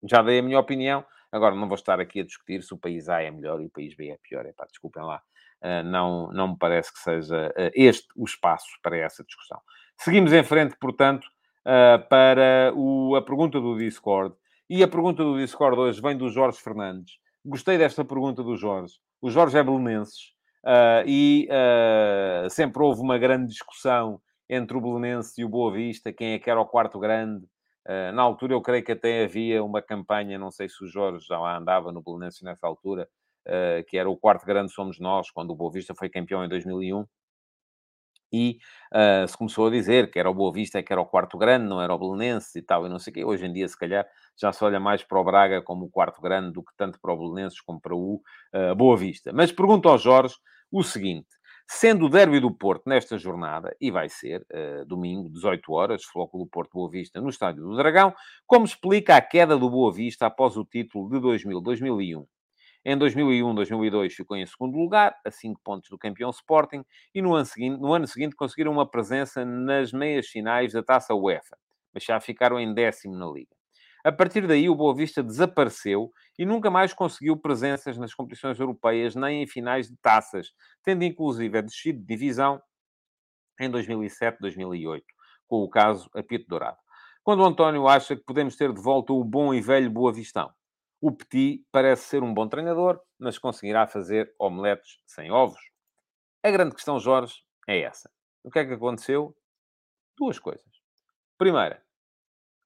Já dei a minha opinião. Agora, não vou estar aqui a discutir se o país A é melhor e o país B é pior. Epá, desculpem lá. Uh, não, não me parece que seja uh, este o espaço para essa discussão. Seguimos em frente, portanto, uh, para a pergunta do Discord. E a pergunta do Discord hoje vem do Jorge Fernandes. Gostei desta pergunta do Jorge. O Jorge é belenenses e sempre houve uma grande discussão entre o Belenense e o Boa Vista, quem é que era o quarto grande. Na altura, eu creio que até havia uma campanha, não sei se o Jorge já lá andava no Belenense nessa altura, que era o quarto grande somos nós, quando o Boa Vista foi campeão em 2001. E uh, se começou a dizer que era o Boa Vista, que era o quarto grande, não era o Belenense e tal, e não sei o quê. Hoje em dia, se calhar, já se olha mais para o Braga como o quarto grande do que tanto para o Belenenses como para o Boa Vista. Mas pergunto ao Jorge o seguinte: Sendo o derby do Porto nesta jornada, e vai ser uh, domingo, 18 horas, Flóculo Porto Boa Vista no Estádio do Dragão, como explica a queda do Boa Vista após o título de 2000-2001? Em 2001-2002 ficou em segundo lugar, a 5 pontos do campeão Sporting, e no ano, seguinte, no ano seguinte conseguiram uma presença nas meias finais da Taça UEFA, mas já ficaram em décimo na Liga. A partir daí, o Boa Vista desapareceu e nunca mais conseguiu presenças nas competições europeias nem em finais de taças, tendo inclusive descido de divisão em 2007, 2008, com o caso Apito Dourado. Quando o António acha que podemos ter de volta o bom e velho Boa Vistão, o Petit parece ser um bom treinador, mas conseguirá fazer omeletes sem ovos? A grande questão, Jorge, é essa. O que é que aconteceu? Duas coisas. Primeira,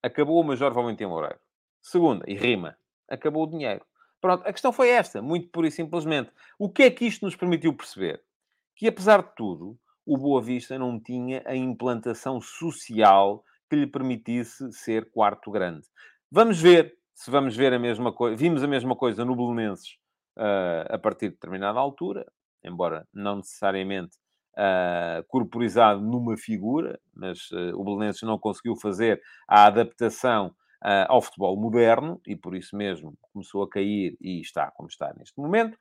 acabou o Major Valentim Loureiro. Segunda, e rima, acabou o dinheiro. Pronto, a questão foi esta, muito pura e simplesmente. O que é que isto nos permitiu perceber? Que, apesar de tudo, o Boa Vista não tinha a implantação social que lhe permitisse ser quarto grande. Vamos ver se vamos ver a mesma coisa. Vimos a mesma coisa no Belenenses uh, a partir de determinada altura, embora não necessariamente uh, corporizado numa figura, mas uh, o Belenenses não conseguiu fazer a adaptação ao futebol moderno e por isso mesmo começou a cair e está como está neste momento.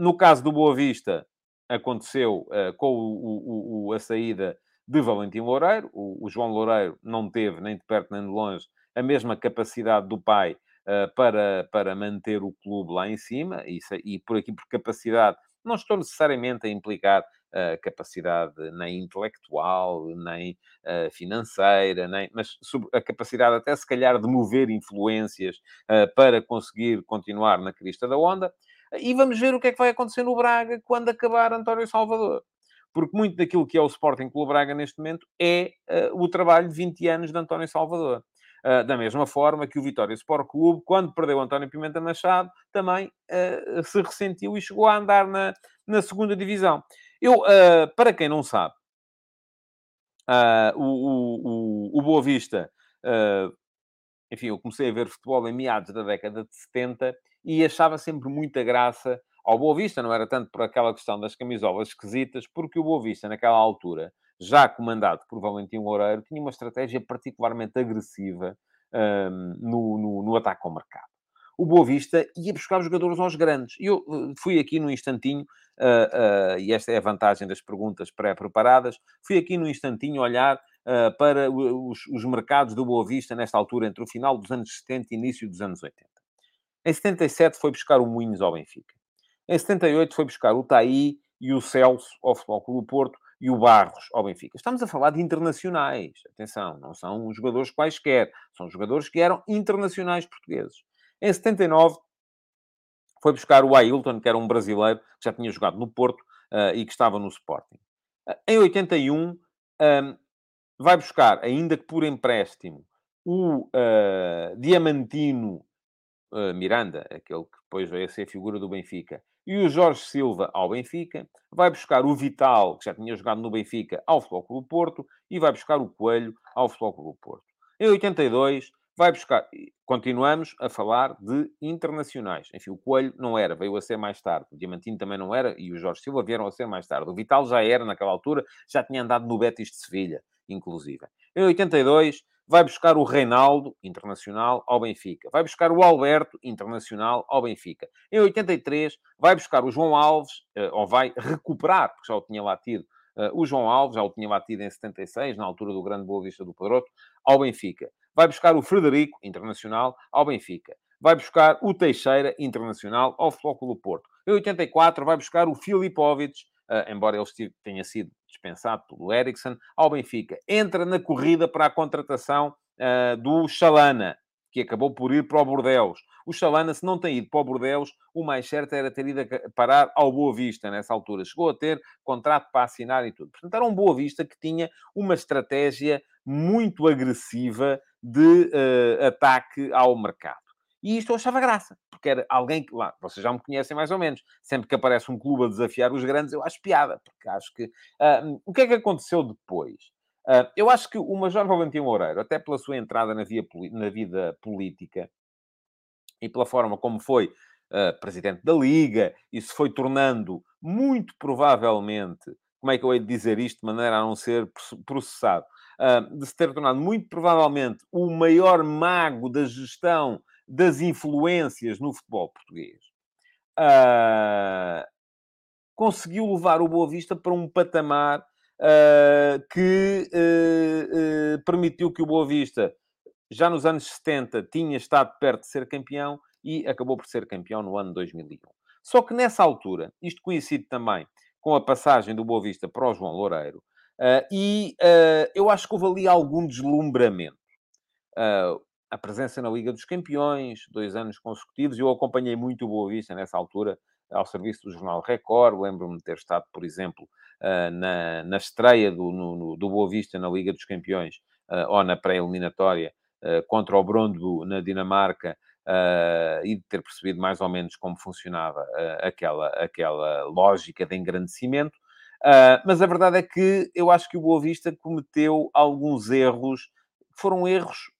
no caso do Boa Vista, aconteceu com o, o, o, a saída de Valentim Loureiro. O, João Loureiro não teve, nem de perto nem de longe, a mesma capacidade do pai para, para manter o clube lá em cima, e, e por aqui por capacidade Não estou necessariamente a implicar uh, capacidade nem intelectual, nem uh, financeira, nem, mas a capacidade até se calhar de mover influências uh, para conseguir continuar na crista da onda. E vamos ver o que é que vai acontecer no Braga quando acabar António Salvador. Porque muito daquilo que é o Sporting Clube Braga neste momento é o trabalho de 20 anos de António Salvador. Uh, da mesma forma que o Vitória Sport Clube, quando perdeu António Pimenta Machado, também uh, se ressentiu e chegou a andar na, na segunda divisão. Eu, uh, para quem não sabe, o, o, o, Boa Vista, enfim, eu comecei a ver futebol em meados da década de 70 e achava sempre muita graça ao Boa Vista, não era tanto por aquela questão das camisolas esquisitas, porque o Boa Vista, naquela altura, já comandado por Valentim Loureiro, tinha uma estratégia particularmente agressiva um, no, no, no, ataque ao mercado. O Boa Vista ia buscar os jogadores aos grandes. E eu uh, fui aqui no instantinho, uh, uh, e esta é a vantagem das perguntas pré-preparadas, fui aqui no instantinho olhar uh, para os, os mercados do Boa Vista nesta altura, entre o final dos anos 70 e início dos anos 80. Em 77 foi buscar o Moinhos ao Benfica. Em 78 foi buscar o Taí e o Celso ao Futebol Clube do Porto e o Barros ao Benfica. Estamos a falar de internacionais. Atenção, não são jogadores quaisquer. São jogadores que eram internacionais portugueses. Em 79 foi buscar o Ailton, que era um brasileiro que já tinha jogado no Porto uh, e que estava no Sporting. Uh, em 81 um, vai buscar, ainda que por empréstimo, o uh, Diamantino Miranda, aquele que depois veio a ser figura do Benfica, e o Jorge Silva ao Benfica, vai buscar o Vital, que já tinha jogado no Benfica, ao Clube Porto, e vai buscar o Coelho ao Clube Porto. Em 82, vai buscar... Continuamos a falar de internacionais. Enfim, o Coelho não era, veio a ser mais tarde. O Diamantino também não era, e o Jorge Silva vieram a ser mais tarde. O Vital já era, naquela altura, já tinha andado no Betis de Sevilha, inclusive. Em 82, vai buscar o Reinaldo, internacional, ao Benfica. Vai buscar o Alberto, internacional, ao Benfica. Em 83, vai buscar o João Alves, eh, ou vai recuperar, porque já o tinha lá tido, eh, o João Alves, já o tinha lá em 76, na altura do Grande Boa Vista do Padroto, ao Benfica. Vai buscar o Frederico, internacional, ao Benfica. Vai buscar o Teixeira, internacional, ao Flóculo Porto. Em 84, vai buscar o Filipovic, uh, embora ele tenha sido dispensado pelo Ericsson, ao Benfica. Entra na corrida para a contratação uh, do Chalana, que acabou por ir para o Bordeus. O Chalana, se não tem ido para o Bordeus, o mais certo era ter ido parar ao Boa Vista nessa altura. Chegou a ter contrato para assinar e tudo. Portanto, era um Boa Vista que tinha uma estratégia muito agressiva de uh, ataque ao mercado. E isto eu achava graça, porque era alguém que lá, vocês já me conhecem mais ou menos, sempre que aparece um clube a desafiar os grandes, eu acho piada, porque acho que. Uh, o que é que aconteceu depois? Uh, eu acho que o Major Valentim Loureiro, até pela sua entrada na, via, na vida política e pela forma como foi uh, presidente da Liga, e se foi tornando muito provavelmente, como é que eu hei de dizer isto de maneira a não ser processado, de se ter tornado muito provavelmente o maior mago da gestão das influências no futebol português, uh, conseguiu levar o Boa Vista para um patamar uh, que uh, permitiu que o Boa Vista, já nos anos 70, tinha estado perto de ser campeão e acabou por ser campeão no ano 2001. Só que nessa altura, isto coincide também com a passagem do Boa Vista para o João Loureiro, e eu acho que houve ali algum deslumbramento. A presença na Liga dos Campeões, dois anos consecutivos. Eu acompanhei muito o Boa Vista nessa altura, ao serviço do Jornal Record. Lembro-me de ter estado, por exemplo, ah, na, na estreia do, no, do Boa Vista na Liga dos Campeões, ah, ou na pré-eliminatória, ah, contra o Brondby na Dinamarca, e de ter percebido mais ou menos como funcionava aquela, aquela lógica de engrandecimento. mas a verdade é que eu acho que o Boa Vista cometeu alguns erros, foram erros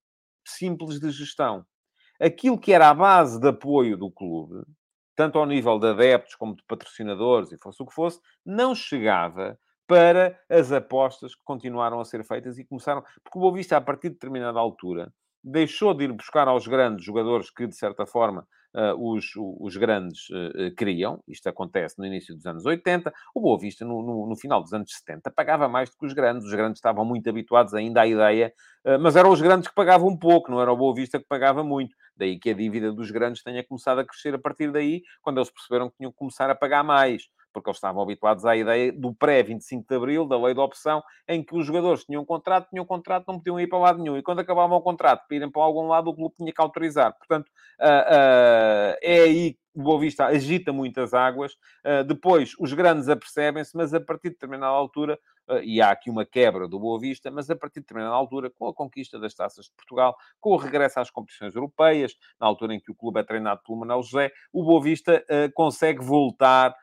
simples de gestão. Aquilo que era a base de apoio do clube, tanto ao nível de adeptos como de patrocinadores e fosse o que fosse, não chegava para as apostas que continuaram a ser feitas e começaram... Porque o Boa Vista, a partir de determinada altura, deixou de ir buscar aos grandes jogadores que, de certa forma, uh, os, os grandes uh, criam. Isto acontece no início dos anos 80. O Boa Vista, no, no, no, final dos anos 70, pagava mais do que os grandes. Os grandes estavam muito habituados ainda à ideia, mas eram os grandes que pagavam pouco, não era o Boa Vista que pagava muito. Daí que a dívida dos grandes tenha começado a crescer a partir daí, quando eles perceberam que tinham que começar a pagar mais porque eles estavam habituados à ideia do pré-25 de Abril, da lei da opção, em que os jogadores tinham um contrato, tinham um contrato, não podiam ir para lado nenhum. E quando acabavam o contrato, para irem para algum lado, o clube tinha que autorizar. Portanto, uh, uh, é aí o Boa Vista agita muitas águas, uh, depois os grandes apercebem-se, mas a partir de determinada altura, e há aqui uma quebra do Boa Vista, mas a partir de determinada altura, com a conquista das taças de Portugal, com o regresso às competições europeias, na altura em que o clube é treinado pelo Manuel José, o Boa Vista consegue voltar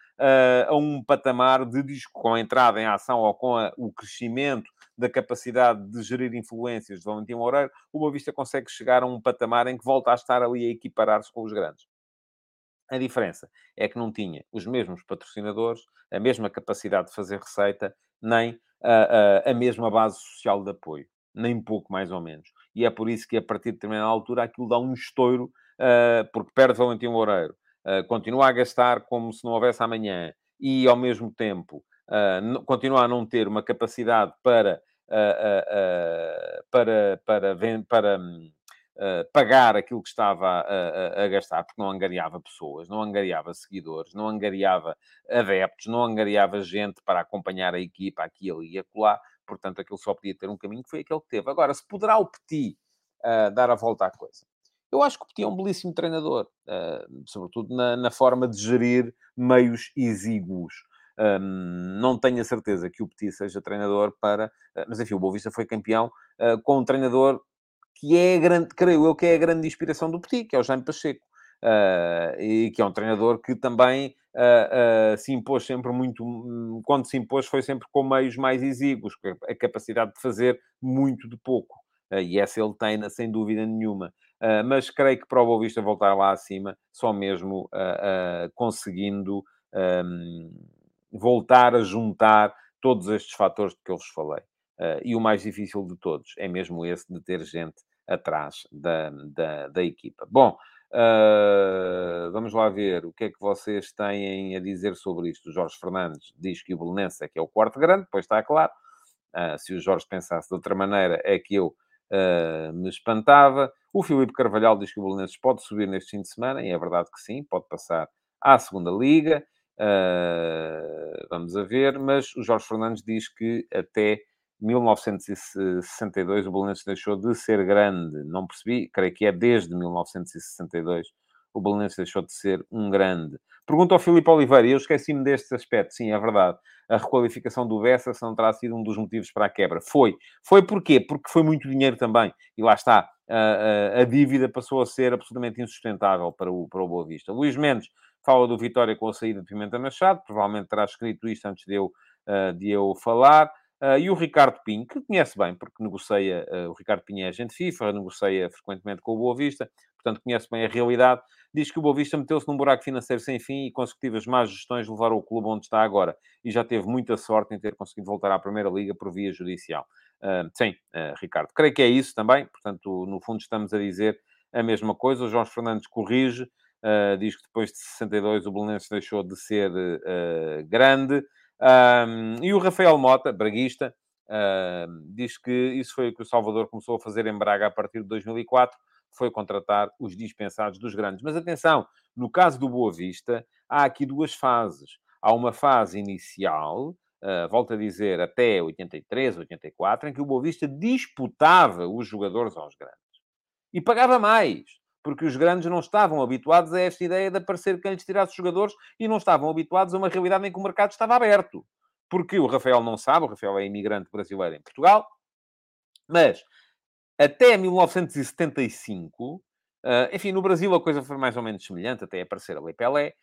a um patamar de com a entrada em ação ou com a, o crescimento da capacidade de gerir influências de Valentim Loureiro, o Boa Vista consegue chegar a um patamar em que volta a estar ali a equiparar-se com os grandes. A diferença é que não tinha os mesmos patrocinadores, a mesma capacidade de fazer receita, nem a, a, a mesma base social de apoio. Nem pouco, mais ou menos. E é por isso que, a partir de determinada altura, aquilo dá um estouro, uh, porque perde Valentim Loureiro. Uh, continua a gastar como se não houvesse amanhã e, ao mesmo tempo, uh, continua a não ter uma capacidade para, para, para, para, para hum, uh, pagar aquilo que estava a, a, a, gastar, porque não angariava pessoas, não angariava seguidores, não angariava adeptos, não angariava gente para acompanhar a equipa aqui, ali e acolá. Portanto, aquilo só podia ter um caminho que foi aquele que teve. Agora, se poderá o Petit uh, dar a volta à coisa? Eu acho que o Petit é um belíssimo treinador, uh, sobretudo na, na, forma de gerir meios exíguos. Um, não tenho a certeza que o Petit seja treinador para... Uh, mas, enfim, o Boa Vista foi campeão uh, com um treinador que é, grande, creio eu, que é a grande inspiração do Petit, que é o Jaime Pacheco. E que é um treinador que também se impôs sempre muito, hum, quando se impôs, foi sempre com meios mais exíguos, a capacidade de fazer muito de pouco. e essa ele tem, sem dúvida nenhuma. Mas creio que para o Boa Vista voltar lá acima, só mesmo conseguindo um, voltar a juntar todos estes fatores de que eu vos falei. e o mais difícil de todos é mesmo esse de ter gente atrás da, da, da equipa. Bom, uh, vamos lá ver o que é que vocês têm a dizer sobre isto. O Jorge Fernandes diz que o Belenense é que é o quarto grande, pois está claro. Uh, se o Jorge pensasse de outra maneira, é que eu uh, me espantava. O Filipe Carvalhal diz que o Belenenses pode subir neste fim de semana, e é verdade que sim, pode passar à segunda liga. Uh, vamos a ver, mas o Jorge Fernandes diz que até 1962 o Belenenses deixou de ser grande. Não percebi, creio que é desde 1962 o Belenenses deixou de ser um grande. Pergunta ao Filipe Oliveira, e eu esqueci-me deste aspecto. Sim, é verdade. A requalificação do Bessa não terá sido um dos motivos para a quebra. Foi. Foi porquê? Porque foi muito dinheiro também. E lá está. A, dívida passou a ser absolutamente insustentável para o, para o Boa Vista. Luís Mendes fala do Vitória com a saída de Pimenta Machado. Provavelmente terá escrito isto antes de eu, uh, de eu falar. Uh, e o Ricardo Pinho, que conhece bem, porque negocia, uh, o Ricardo Pinho é agente FIFA, negocia frequentemente com o Boa Vista, portanto conhece bem a realidade, diz que o Boa Vista meteu-se num buraco financeiro sem fim e consecutivas más gestões levaram o clube onde está agora. E já teve muita sorte em ter conseguido voltar à Primeira Liga por via judicial. Sim, Ricardo, creio que é isso também, portanto, no fundo estamos a dizer a mesma coisa. O Jorge Fernandes corrige, diz que depois de 62 o Belenenses deixou de ser grande. Um, e o Rafael Mota, braguista, diz que isso foi o que o Salvador começou a fazer em Braga a partir de 2004, foi contratar os dispensados dos grandes. Mas atenção, no caso do Boa Vista, há aqui duas fases. Há uma fase inicial, uh, volto a dizer, até 83, 84, em que o Boa Vista disputava os jogadores aos grandes. E pagava mais porque os grandes não estavam habituados a esta ideia de aparecer quem lhes tirasse os jogadores e não estavam habituados a uma realidade em que o mercado estava aberto. Porque o Rafael não sabe, o Rafael é imigrante brasileiro em Portugal, mas até 1975, eh, enfim, no Brasil a coisa foi mais ou menos semelhante, até aparecer a Lei Pelé, eh,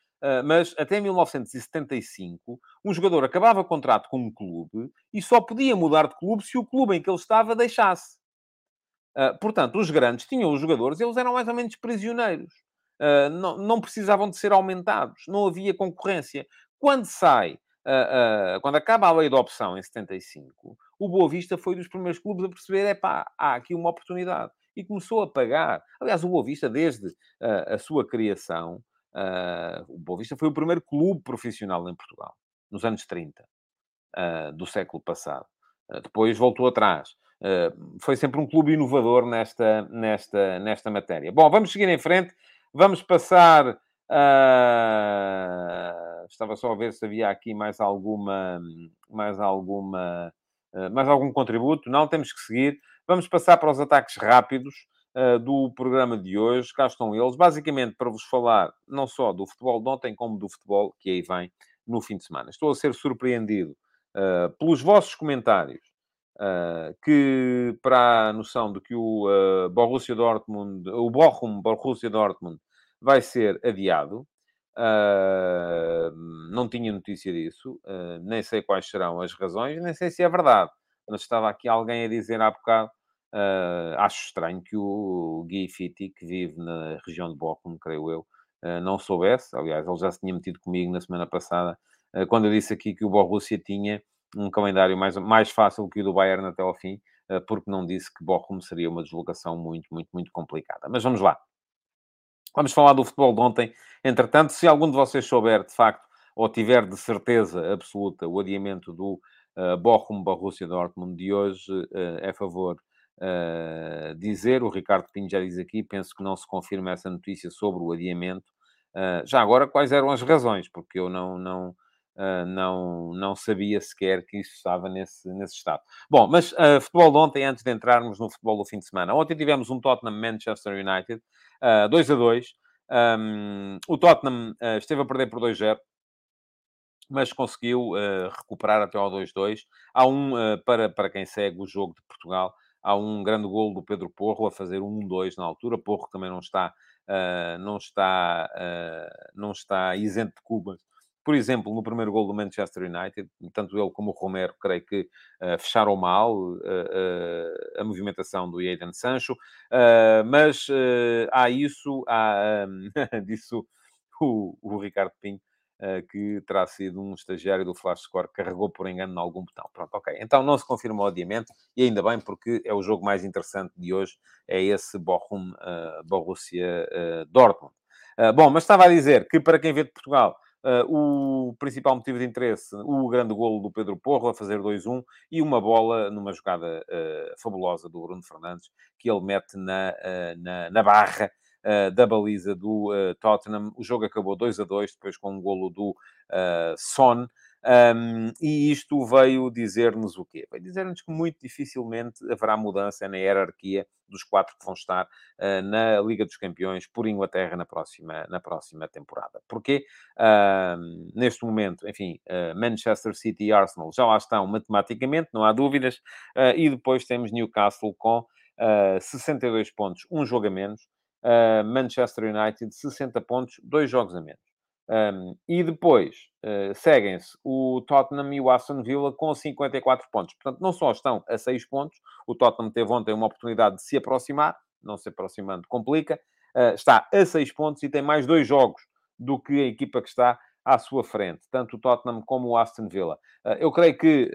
mas até 1975, um jogador acabava contrato com um clube e só podia mudar de clube se o clube em que ele estava deixasse. Ah, portanto, os grandes tinham os jogadores, eles eram mais ou menos prisioneiros. Uh, não, não, precisavam de ser aumentados, não havia concorrência. Quando sai, uh, quando acaba a lei da opção em 75, o Boa Vista foi dos primeiros clubes a perceber: é pá, há aqui uma oportunidade. E começou a pagar. Aliás, o Boa Vista, desde a sua criação, o Boa Vista foi o primeiro clube profissional em Portugal, nos anos 30 do século passado. depois voltou atrás. Foi sempre um clube inovador nesta, nesta, nesta matéria. Bom, vamos seguir em frente. Vamos passar estava só a ver se havia aqui mais alguma, mais alguma, uh, mais algum contributo. Não, temos que seguir. Vamos passar para os ataques rápidos uh, do programa de hoje. Cá estão eles, basicamente para vos falar não só do futebol de ontem, como do futebol que aí vem no fim de semana. Estou a ser surpreendido uh, pelos vossos comentários, uh, que para a noção de que o uh, Borussia Dortmund, o Bochum Borussia Dortmund vai ser adiado. não tinha notícia disso, nem sei quais serão as razões, nem sei se é verdade. Mas estava aqui alguém a dizer há bocado Uh, acho estranho que o Gui Fitti, que vive na região de Bochum, creio eu, uh, não soubesse. Aliás, ele já se tinha metido comigo na semana passada, uh, quando eu disse aqui que o Borussia tinha um calendário mais, mais fácil que o do Bayern até ao fim, porque não disse que Bochum seria uma deslocação muito, muito, muito complicada. Mas vamos lá. Vamos falar do futebol de ontem. Entretanto, se algum de vocês souber, de facto, ou tiver de certeza absoluta o adiamento do Bochum Borussia Dortmund de hoje, é favor uh, dizer. O Ricardo Pinho já diz aqui, penso que não se confirma essa notícia sobre o adiamento. Uh, já agora, quais eram as razões? Porque eu não, não, uh, não, não sabia sequer que isso estava nesse, nesse estado. Bom, mas futebol de ontem, antes de entrarmos no futebol do fim de semana. Ontem tivemos um Tottenham-Manchester United, 2 a 2. Um, o Tottenham esteve a perder por 2-0 mas conseguiu uh, recuperar até ao 2-2. Há um, uh, para, para quem segue o jogo de Portugal, Há um grande gol do Pedro Porro a fazer um 1-2 na altura. Porro também não está, uh, não está, uh, não está isento de Cuba. Por exemplo, no primeiro gol do Manchester United, tanto ele como o Romero, creio que uh, fecharam mal a movimentação do Jadon Sancho. mas há isso, há, um, (laughs) disso o, o Ricardo Pinho, que terá sido um estagiário do Flash Score que carregou por engano em algum botão. Pronto, ok. Então não se confirmou o adiamento e ainda bem porque é o jogo mais interessante de hoje, é esse Bochum uh, Borussia uh, Dortmund. bom, mas estava a dizer que para quem vê de Portugal, Uh, o principal motivo de interesse, o grande golo do Pedro Porro a fazer 2-1 e uma bola numa jogada uh, fabulosa do Bruno Fernandes que ele mete na, uh, na, na, barra da baliza do uh, Tottenham. O jogo acabou 2 a 2, depois com um golo do uh, Son. Um, e isto veio dizer-nos o quê? Veio dizer-nos que muito dificilmente haverá mudança na hierarquia dos quatro que vão estar uh, na Liga dos Campeões por Inglaterra na próxima, na próxima temporada. Porque uh, neste momento, enfim, uh, Manchester City e Arsenal já lá estão matematicamente, não há dúvidas, e depois temos Newcastle com 62 pontos, um jogo a menos. Uh, Manchester United, 60 pontos, dois jogos a menos. Um, e depois uh, seguem-se o Tottenham e o Aston Villa com 54 pontos. Portanto, não só estão a 6 pontos, o Tottenham teve ontem uma oportunidade de se aproximar, não se aproximando complica, uh, está a 6 pontos e tem mais dois jogos do que a equipa que está à sua frente, tanto o Tottenham como o Aston Villa. Uh, eu creio que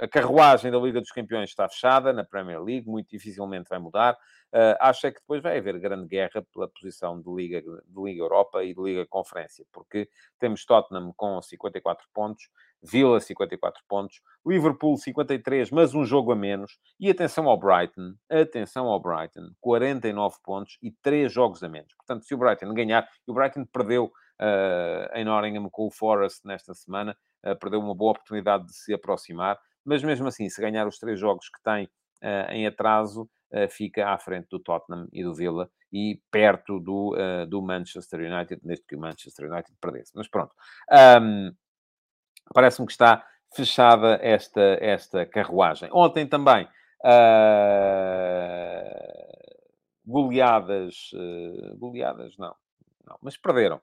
a carruagem da Liga dos Campeões está fechada na Premier League, muito dificilmente vai mudar. Uh, acho é que depois vai haver grande guerra pela posição de Liga, de Liga Europa e de Liga Conferência, porque temos Tottenham com 54 pontos, Villa 54 pontos, Liverpool 53, mas um jogo a menos. E atenção ao Brighton, atenção ao Brighton, 49 pontos e 3 jogos a menos. Portanto, se o Brighton ganhar, e o Brighton perdeu uh, em Nottingham com o Forest nesta semana, uh, perdeu uma boa oportunidade de se aproximar mas mesmo assim, se ganhar os três jogos que tem uh, em atraso, uh, fica à frente do Tottenham e do Villa e perto do, uh, do Manchester United, desde que o Manchester United perdesse. Mas pronto, um, parece-me que está fechada esta, esta carruagem. Ontem também. goleadas, goleadas não, não, mas perderam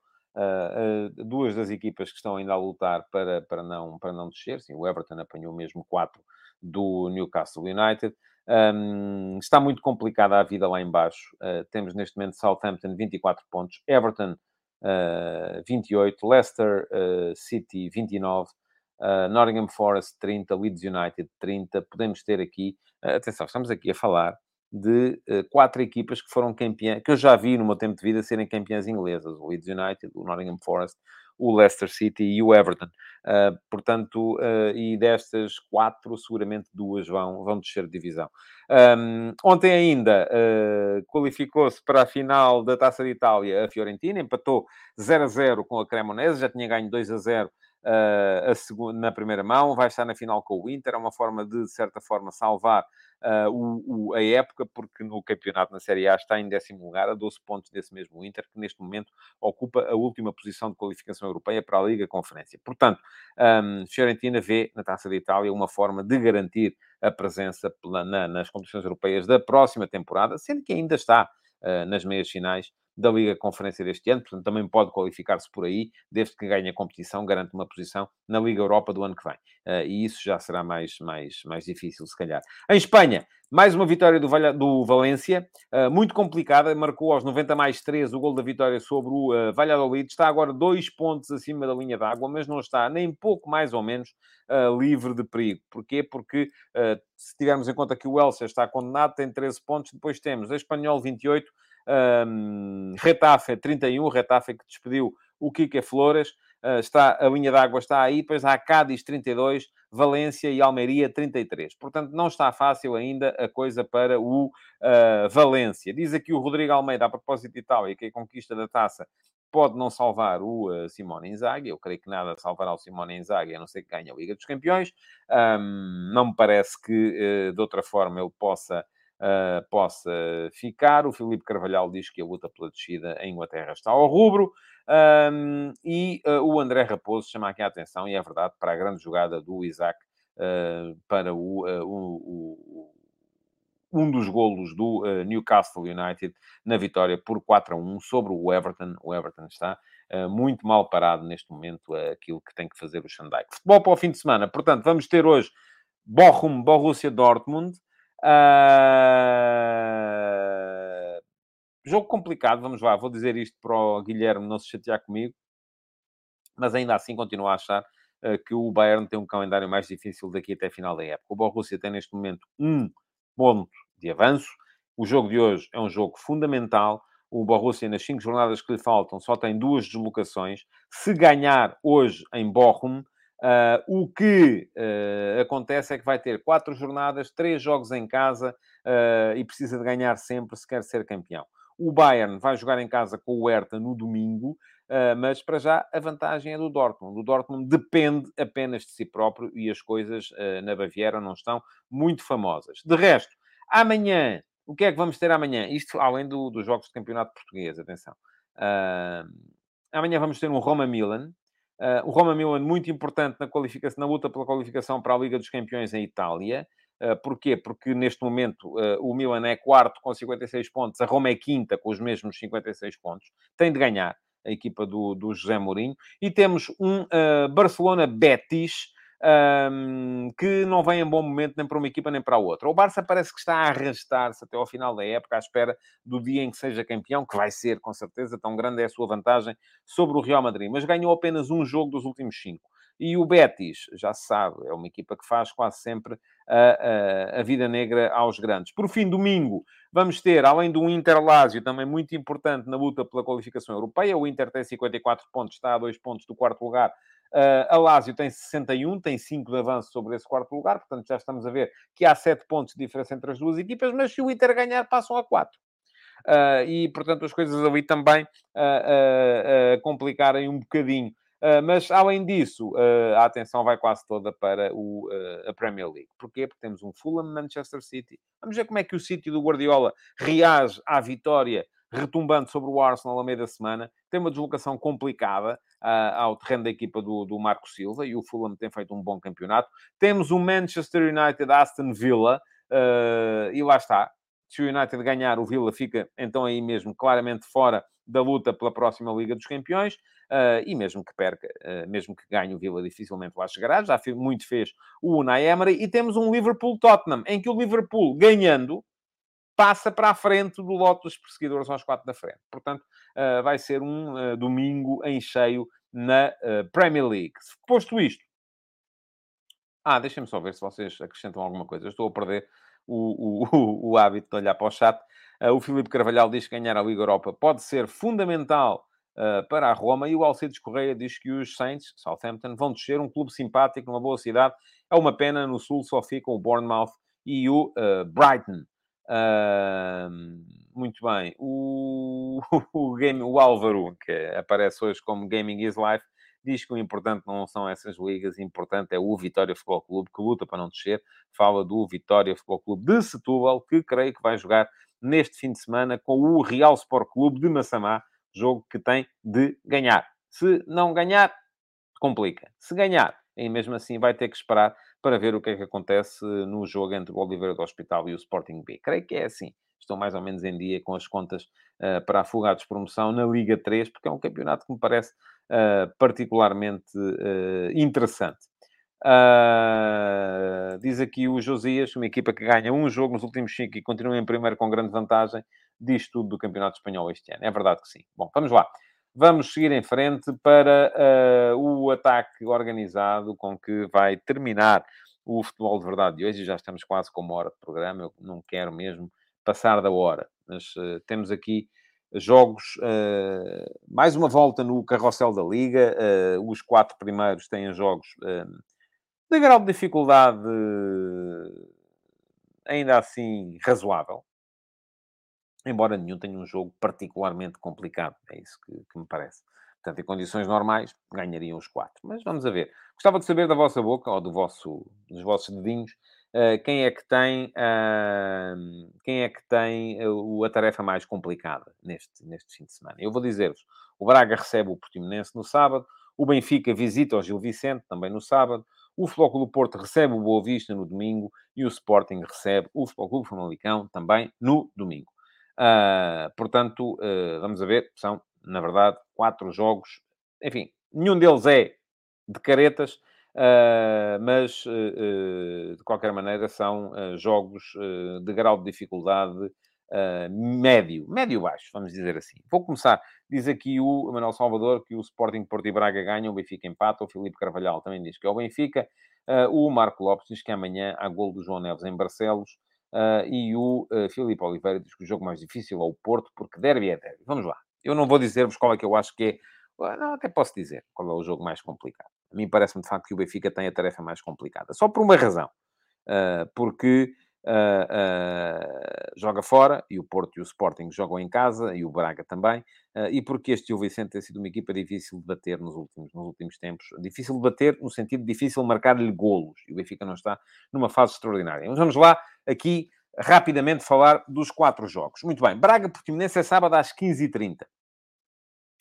Duas das equipas que estão ainda a lutar para, para, não, para não descer, sim, o Everton apanhou mesmo 4 do Newcastle United. Um, está muito complicada a vida lá embaixo. Uh, temos neste momento Southampton 24 pontos, Everton 28, Leicester City 29, Nottingham Forest 30, Leeds United 30. Podemos ter aqui, atenção, estamos aqui a falar de uh, quatro equipas que foram campeãs, que eu já vi no meu tempo de vida serem campeãs inglesas: o Leeds United, o Nottingham Forest, o Leicester City e o Everton. Uh, portanto, uh, e destas quatro, seguramente duas vão, vão descer de divisão. Um, ontem ainda uh, qualificou-se para a final da Taça de Itália a Fiorentina, empatou 0 a 0 com a Cremonese, já tinha ganho 2 a 0 uh, a segunda, na primeira mão, vai estar na final com o Inter, é uma forma de, de certa forma, salvar uh, o, o, a época, porque no campeonato na Série A está em décimo lugar, a 12 pontos desse mesmo Inter, que neste momento ocupa a última posição de qualificação europeia para a Liga Conferência. Portanto, um, Fiorentina vê na Taça de Itália uma forma de garantir a presença na, nas competições europeias da próxima temporada, sendo que ainda está uh, nas meias finais da Liga Conferência deste ano, portanto também pode qualificar-se por aí, desde que ganhe a competição, garante uma posição na Liga Europa do ano que vem. Uh, e isso já será mais, mais, mais difícil, se calhar. Em Espanha, mais uma vitória do, Valha, do Valência, uh, muito complicada, marcou aos 90 mais 3 o gol da vitória sobre o uh, Valladolid, está agora dois pontos acima da linha d'água, mas não está nem pouco mais ou menos uh, livre de perigo. Porquê? Porque se tivermos em conta que o Elsa está condenado, tem 13 pontos, depois temos a Espanhol 28, um, Retafe 31, Retafe que despediu o Kike Flores, uh, está, a linha d'água está aí, depois há Cádiz 32, Valência e Almeria 33. Portanto, não está fácil ainda a coisa para o uh, Valência. Diz aqui o Rodrigo Almeida, a propósito de Itália, que a conquista da taça pode não salvar o uh, Simone Inzaghi. Eu creio que nada salvará o Simone Inzaghi, a não ser que ganhe a Liga dos Campeões. Um, não me parece que, uh, de outra forma, ele possa uh, possa ficar. O Filipe Carvalhal diz que a luta pela descida em Inglaterra está ao rubro. Um, e uh, o André Raposo chama aqui a atenção, e é verdade, para a grande jogada do Isaac uh, para o, o, o, um dos golos do Newcastle United na vitória por 4 a 1 sobre o Everton. O Everton está muito mal parado neste momento, aquilo que tem que fazer o Shandai. Futebol para o fim de semana, portanto, vamos ter hoje Bochum, Borussia Dortmund. Uh... Jogo complicado, vamos lá, vou dizer isto para o Guilherme não se chatear comigo, mas ainda assim continuo a achar uh, que o Bayern tem um calendário mais difícil daqui até a final da época. O Borussia tem neste momento um ponto de avanço. O jogo de hoje é um jogo fundamental. O Borussia, nas cinco jornadas que lhe faltam, só tem duas deslocações. Se ganhar hoje em Bochum, Uh, o que uh, acontece é que vai ter quatro jornadas, três jogos em casa uh, e precisa de ganhar sempre se quer ser campeão. O Bayern vai jogar em casa com o Hertha no domingo, mas para já a vantagem é do Dortmund. O Dortmund depende apenas de si próprio e as coisas na Baviera não estão muito famosas. De resto, amanhã, o que é que vamos ter amanhã? Isto além do, dos jogos de campeonato português, atenção. amanhã vamos ter um Roma-Milan, o Roma Milan muito importante na qualificação, na luta pela qualificação para a Liga dos Campeões em Itália. Uh, porquê? Porque neste momento uh, o Milan é quarto com 56 pontos, a Roma é quinta com os mesmos 56 pontos. Tem de ganhar a equipa do, do José Mourinho. E temos um uh, Barcelona-Betis um, que não vem em bom momento nem para uma equipa nem para a outra. O Barça parece que está a arrastar-se até ao final da época, à espera do dia em que seja campeão, que vai ser, com certeza, tão grande é a sua vantagem sobre o Real Madrid, mas ganhou apenas um jogo dos últimos cinco. E o Betis, já se sabe, é uma equipa que faz quase sempre a, a, a, vida negra aos grandes. Por fim, domingo, vamos ter, além do Inter Lásio, também muito importante na luta pela qualificação europeia. O Inter tem 54 pontos, está a dois pontos do quarto lugar, Uh, a Lazio tem 61, tem 5 de avanço sobre esse quarto lugar, portanto já estamos a ver que há 7 pontos de diferença entre as duas equipas, mas se o Inter ganhar, passam a 4. Uh, ah, e, portanto, as coisas ali também uh, complicarem um bocadinho. mas, além disso, a atenção vai quase toda para o, a Premier League. Porquê? Porque temos um Fulham Manchester City. Vamos ver como é que o City do Guardiola reage à vitória retumbante sobre o Arsenal a meio da semana. Tem uma deslocação complicada ao terreno da equipa do, do Marco Silva e o Fulham tem feito um bom campeonato. Temos o Manchester United Aston Villa uh, e lá está. Se o United ganhar, o Villa fica então aí mesmo claramente fora da luta pela próxima Liga dos Campeões. Uh, e mesmo que perca, uh, mesmo que ganhe o Villa, dificilmente lá chegará. Já muito fez o Unai Emery. E temos um Liverpool-Tottenham, em que o Liverpool, ganhando, passa para a frente do lote dos perseguidores aos quatro da frente. Portanto, uh, vai ser um uh, domingo em cheio na uh, Premier League. Posto isto, ah, deixem-me só ver se vocês acrescentam alguma coisa. Eu estou a perder o, o, o hábito de olhar para o chat. o Filipe Carvalhal diz que ganhar a Liga Europa pode ser fundamental uh, para a Roma. E o Alcides Correia diz que os Saints, Southampton, vão descer. Um clube simpático, numa boa cidade. É uma pena, no Sul só ficam o Bournemouth e o uh, Brighton. Uh, muito bem. O, (laughs) o, game, o Álvaro, que aparece hoje como Gaming is Life, diz que o importante não são essas ligas, o importante é o Vitória Futebol Clube, que luta para não descer. Fala do Vitória Futebol Clube de Setúbal, que creio que vai jogar neste fim de semana com o Real Sport Clube de Massamá, jogo que tem de ganhar. Se não ganhar, complica. Se ganhar, e mesmo assim vai ter que esperar para ver o que é que acontece no jogo entre o Oliveira do Hospital e o Sporting B. Creio que é assim. Estou mais ou menos em dia com as contas uh, para a fuga de promoção na Liga 3, porque é um campeonato que me parece uh, particularmente uh, interessante. Uh, diz aqui o Josias, uma equipa que ganha um jogo nos últimos cinco e continua em primeiro com grande vantagem, diz tudo do Campeonato Espanhol este ano. É verdade que sim. Bom, vamos lá. Vamos seguir em frente para uh, o ataque organizado com que vai terminar o futebol de verdade de hoje. Já estamos quase com uma hora de programa. Eu não quero mesmo passar da hora, mas uh, temos aqui jogos, uh, mais uma volta no carrossel da Liga. os quatro primeiros têm jogos de grau de dificuldade ainda assim razoável. Embora nenhum tenha um jogo particularmente complicado. É isso que, que me parece. Portanto, em condições normais, ganhariam os quatro. Mas vamos a ver. Gostava de saber da vossa boca, ou do vosso, dos vossos dedinhos, uh, quem é que tem, uh, quem é que tem uh, a tarefa mais complicada neste, neste fim de semana. Eu vou dizer-vos, o Braga recebe o Portimonense no sábado, o Benfica visita o Gil Vicente, também no sábado, o Clube Porto recebe o Boa Vista no domingo e o Sporting recebe o Clube Famalicão também no domingo. Uh, portanto, uh, vamos a ver, são, na verdade, quatro jogos. Enfim, nenhum deles é de caretas, uh, mas, de qualquer maneira, são jogos de grau de dificuldade médio, médio-baixo, vamos dizer assim. Vou começar. Diz aqui o Manuel Salvador que o Sporting Porto e Braga ganham, o Benfica empata, o Filipe Carvalhal também diz que é o Benfica, o Marco Lopes diz que amanhã há gol do João Neves em Barcelos, uh, e o uh, Filipe Oliveira diz que o jogo mais difícil é o Porto, porque derby é derby. Vamos lá. Eu não vou dizer-vos qual é que eu acho que é não, até posso dizer qual é o jogo mais complicado. A mim parece-me de facto que o Benfica tem a tarefa mais complicada. Só por uma razão. Uh, porque uh, uh, joga fora, e o Porto e o Sporting jogam em casa, e o Braga também, uh, e porque este Gil Vicente tem sido uma equipa difícil de bater nos últimos, nos últimos tempos. Difícil de bater no sentido difícil marcar-lhe golos, e o Benfica não está numa fase extraordinária. Mas vamos lá, aqui, rapidamente falar dos quatro jogos. Muito bem, Braga-Portimonense é sábado às 15h30.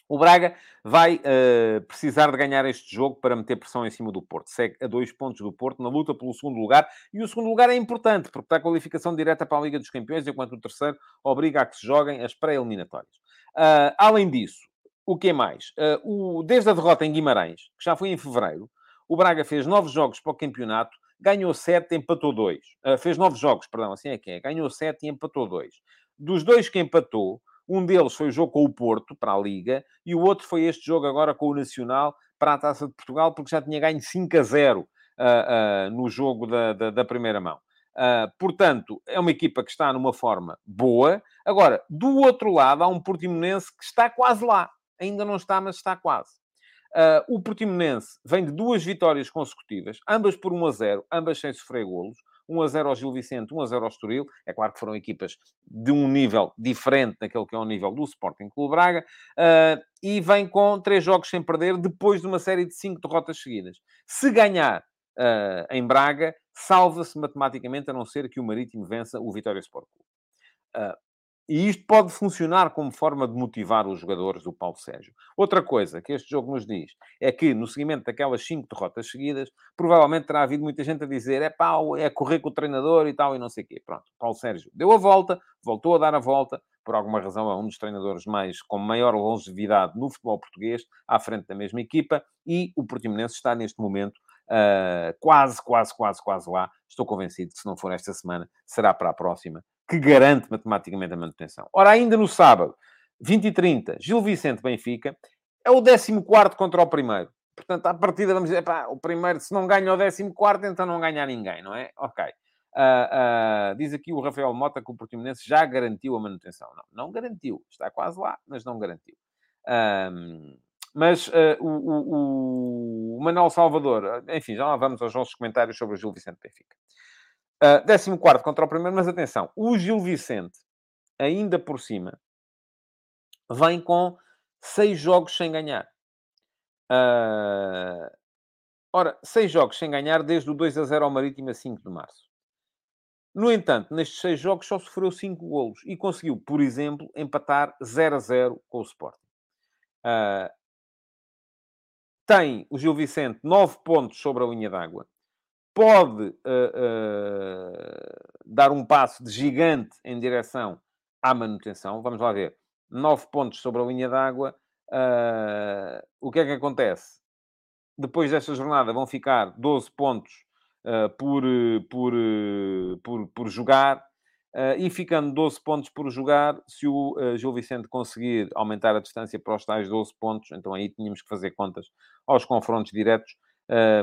O Braga vai uh, precisar de ganhar este jogo para meter pressão em cima do Porto. Segue a dois pontos do Porto na luta pelo segundo lugar. E o segundo lugar é importante, porque está a qualificação direta para a Liga dos Campeões, enquanto o terceiro obriga a que se joguem as pré-eliminatórias. Uh, além disso, o que é mais? Uh, o, desde a derrota em Guimarães, que já foi em fevereiro, o Braga fez nove jogos para o campeonato, ganhou sete, empatou dois. fez nove jogos, perdão, assim é que é. Ganhou sete e empatou dois. Dos dois que empatou, um deles foi o jogo com o Porto, para a Liga, e o outro foi este jogo agora com o Nacional, para a Taça de Portugal, porque já tinha ganho 5 a 0 uh, uh, no jogo da, da, da primeira mão. Uh, portanto, é uma equipa que está numa forma boa. Agora, do outro lado, há um Portimonense que está quase lá. Ainda não está, mas está quase. Uh, o Portimonense vem de duas vitórias consecutivas, ambas por 1 a 0, ambas sem sofrer golos. 1 a 0 ao Gil Vicente, 1 a 0 ao Estoril. É claro que foram equipas de um nível diferente daquele que é o nível do Sporting Clube Braga. Uh, e vem com três jogos sem perder, depois de uma série de cinco derrotas seguidas. Se ganhar uh, em Braga, salva-se matematicamente, a não ser que o Marítimo vença o Vitória Sport Clube. Uh, e isto pode funcionar como forma de motivar os jogadores do Paulo Sérgio. Outra coisa que este jogo nos diz é que, no seguimento daquelas cinco derrotas seguidas, provavelmente terá havido muita gente a dizer é pá, é correr com o treinador e tal, e não sei o quê. Pronto, Paulo Sérgio deu a volta, voltou a dar a volta, por alguma razão é um dos treinadores mais com maior longevidade no futebol português, à frente da mesma equipa, e o Portimonense está neste momento uh, quase, quase, quase, quase lá. Estou convencido que se não for esta semana, será para a próxima que garante matematicamente a manutenção. Ora, ainda no sábado, 20 e 30, Gil Vicente Benfica, é o 14 contra o primeiro. Portanto, à partida, vamos dizer, pá, o primeiro, se não ganha o 14, então não ganha ninguém, não é? Ok. Uh, uh, diz aqui o Rafael Mota que o Portimonense já garantiu a manutenção. Não, não garantiu. Está quase lá, mas não garantiu. Mas uh, o, o, o, Manuel Salvador, enfim, já lá vamos aos nossos comentários sobre o Gil Vicente Benfica. Uh, 14 contra o primeiro, mas atenção, o Gil Vicente, ainda por cima, vem com seis jogos sem ganhar. Uh, ora, seis jogos sem ganhar desde o 2 a 0 ao Marítimo a 5 de março. No entanto, nestes seis jogos só sofreu cinco golos e conseguiu, por exemplo, empatar 0 a 0 com o Sporting. Uh, tem o Gil Vicente nove pontos sobre a linha d'água. Pode uh, uh, dar um passo de gigante em direção à manutenção. Vamos lá ver. Nove pontos sobre a linha d'água. o que é que acontece? Depois desta jornada vão ficar 12 pontos por, por, por, por jogar. Uh, e ficando 12 pontos por jogar, se o uh, Gil Vicente conseguir aumentar a distância para os tais 12 pontos, então aí tínhamos que fazer contas aos confrontos diretos, uh,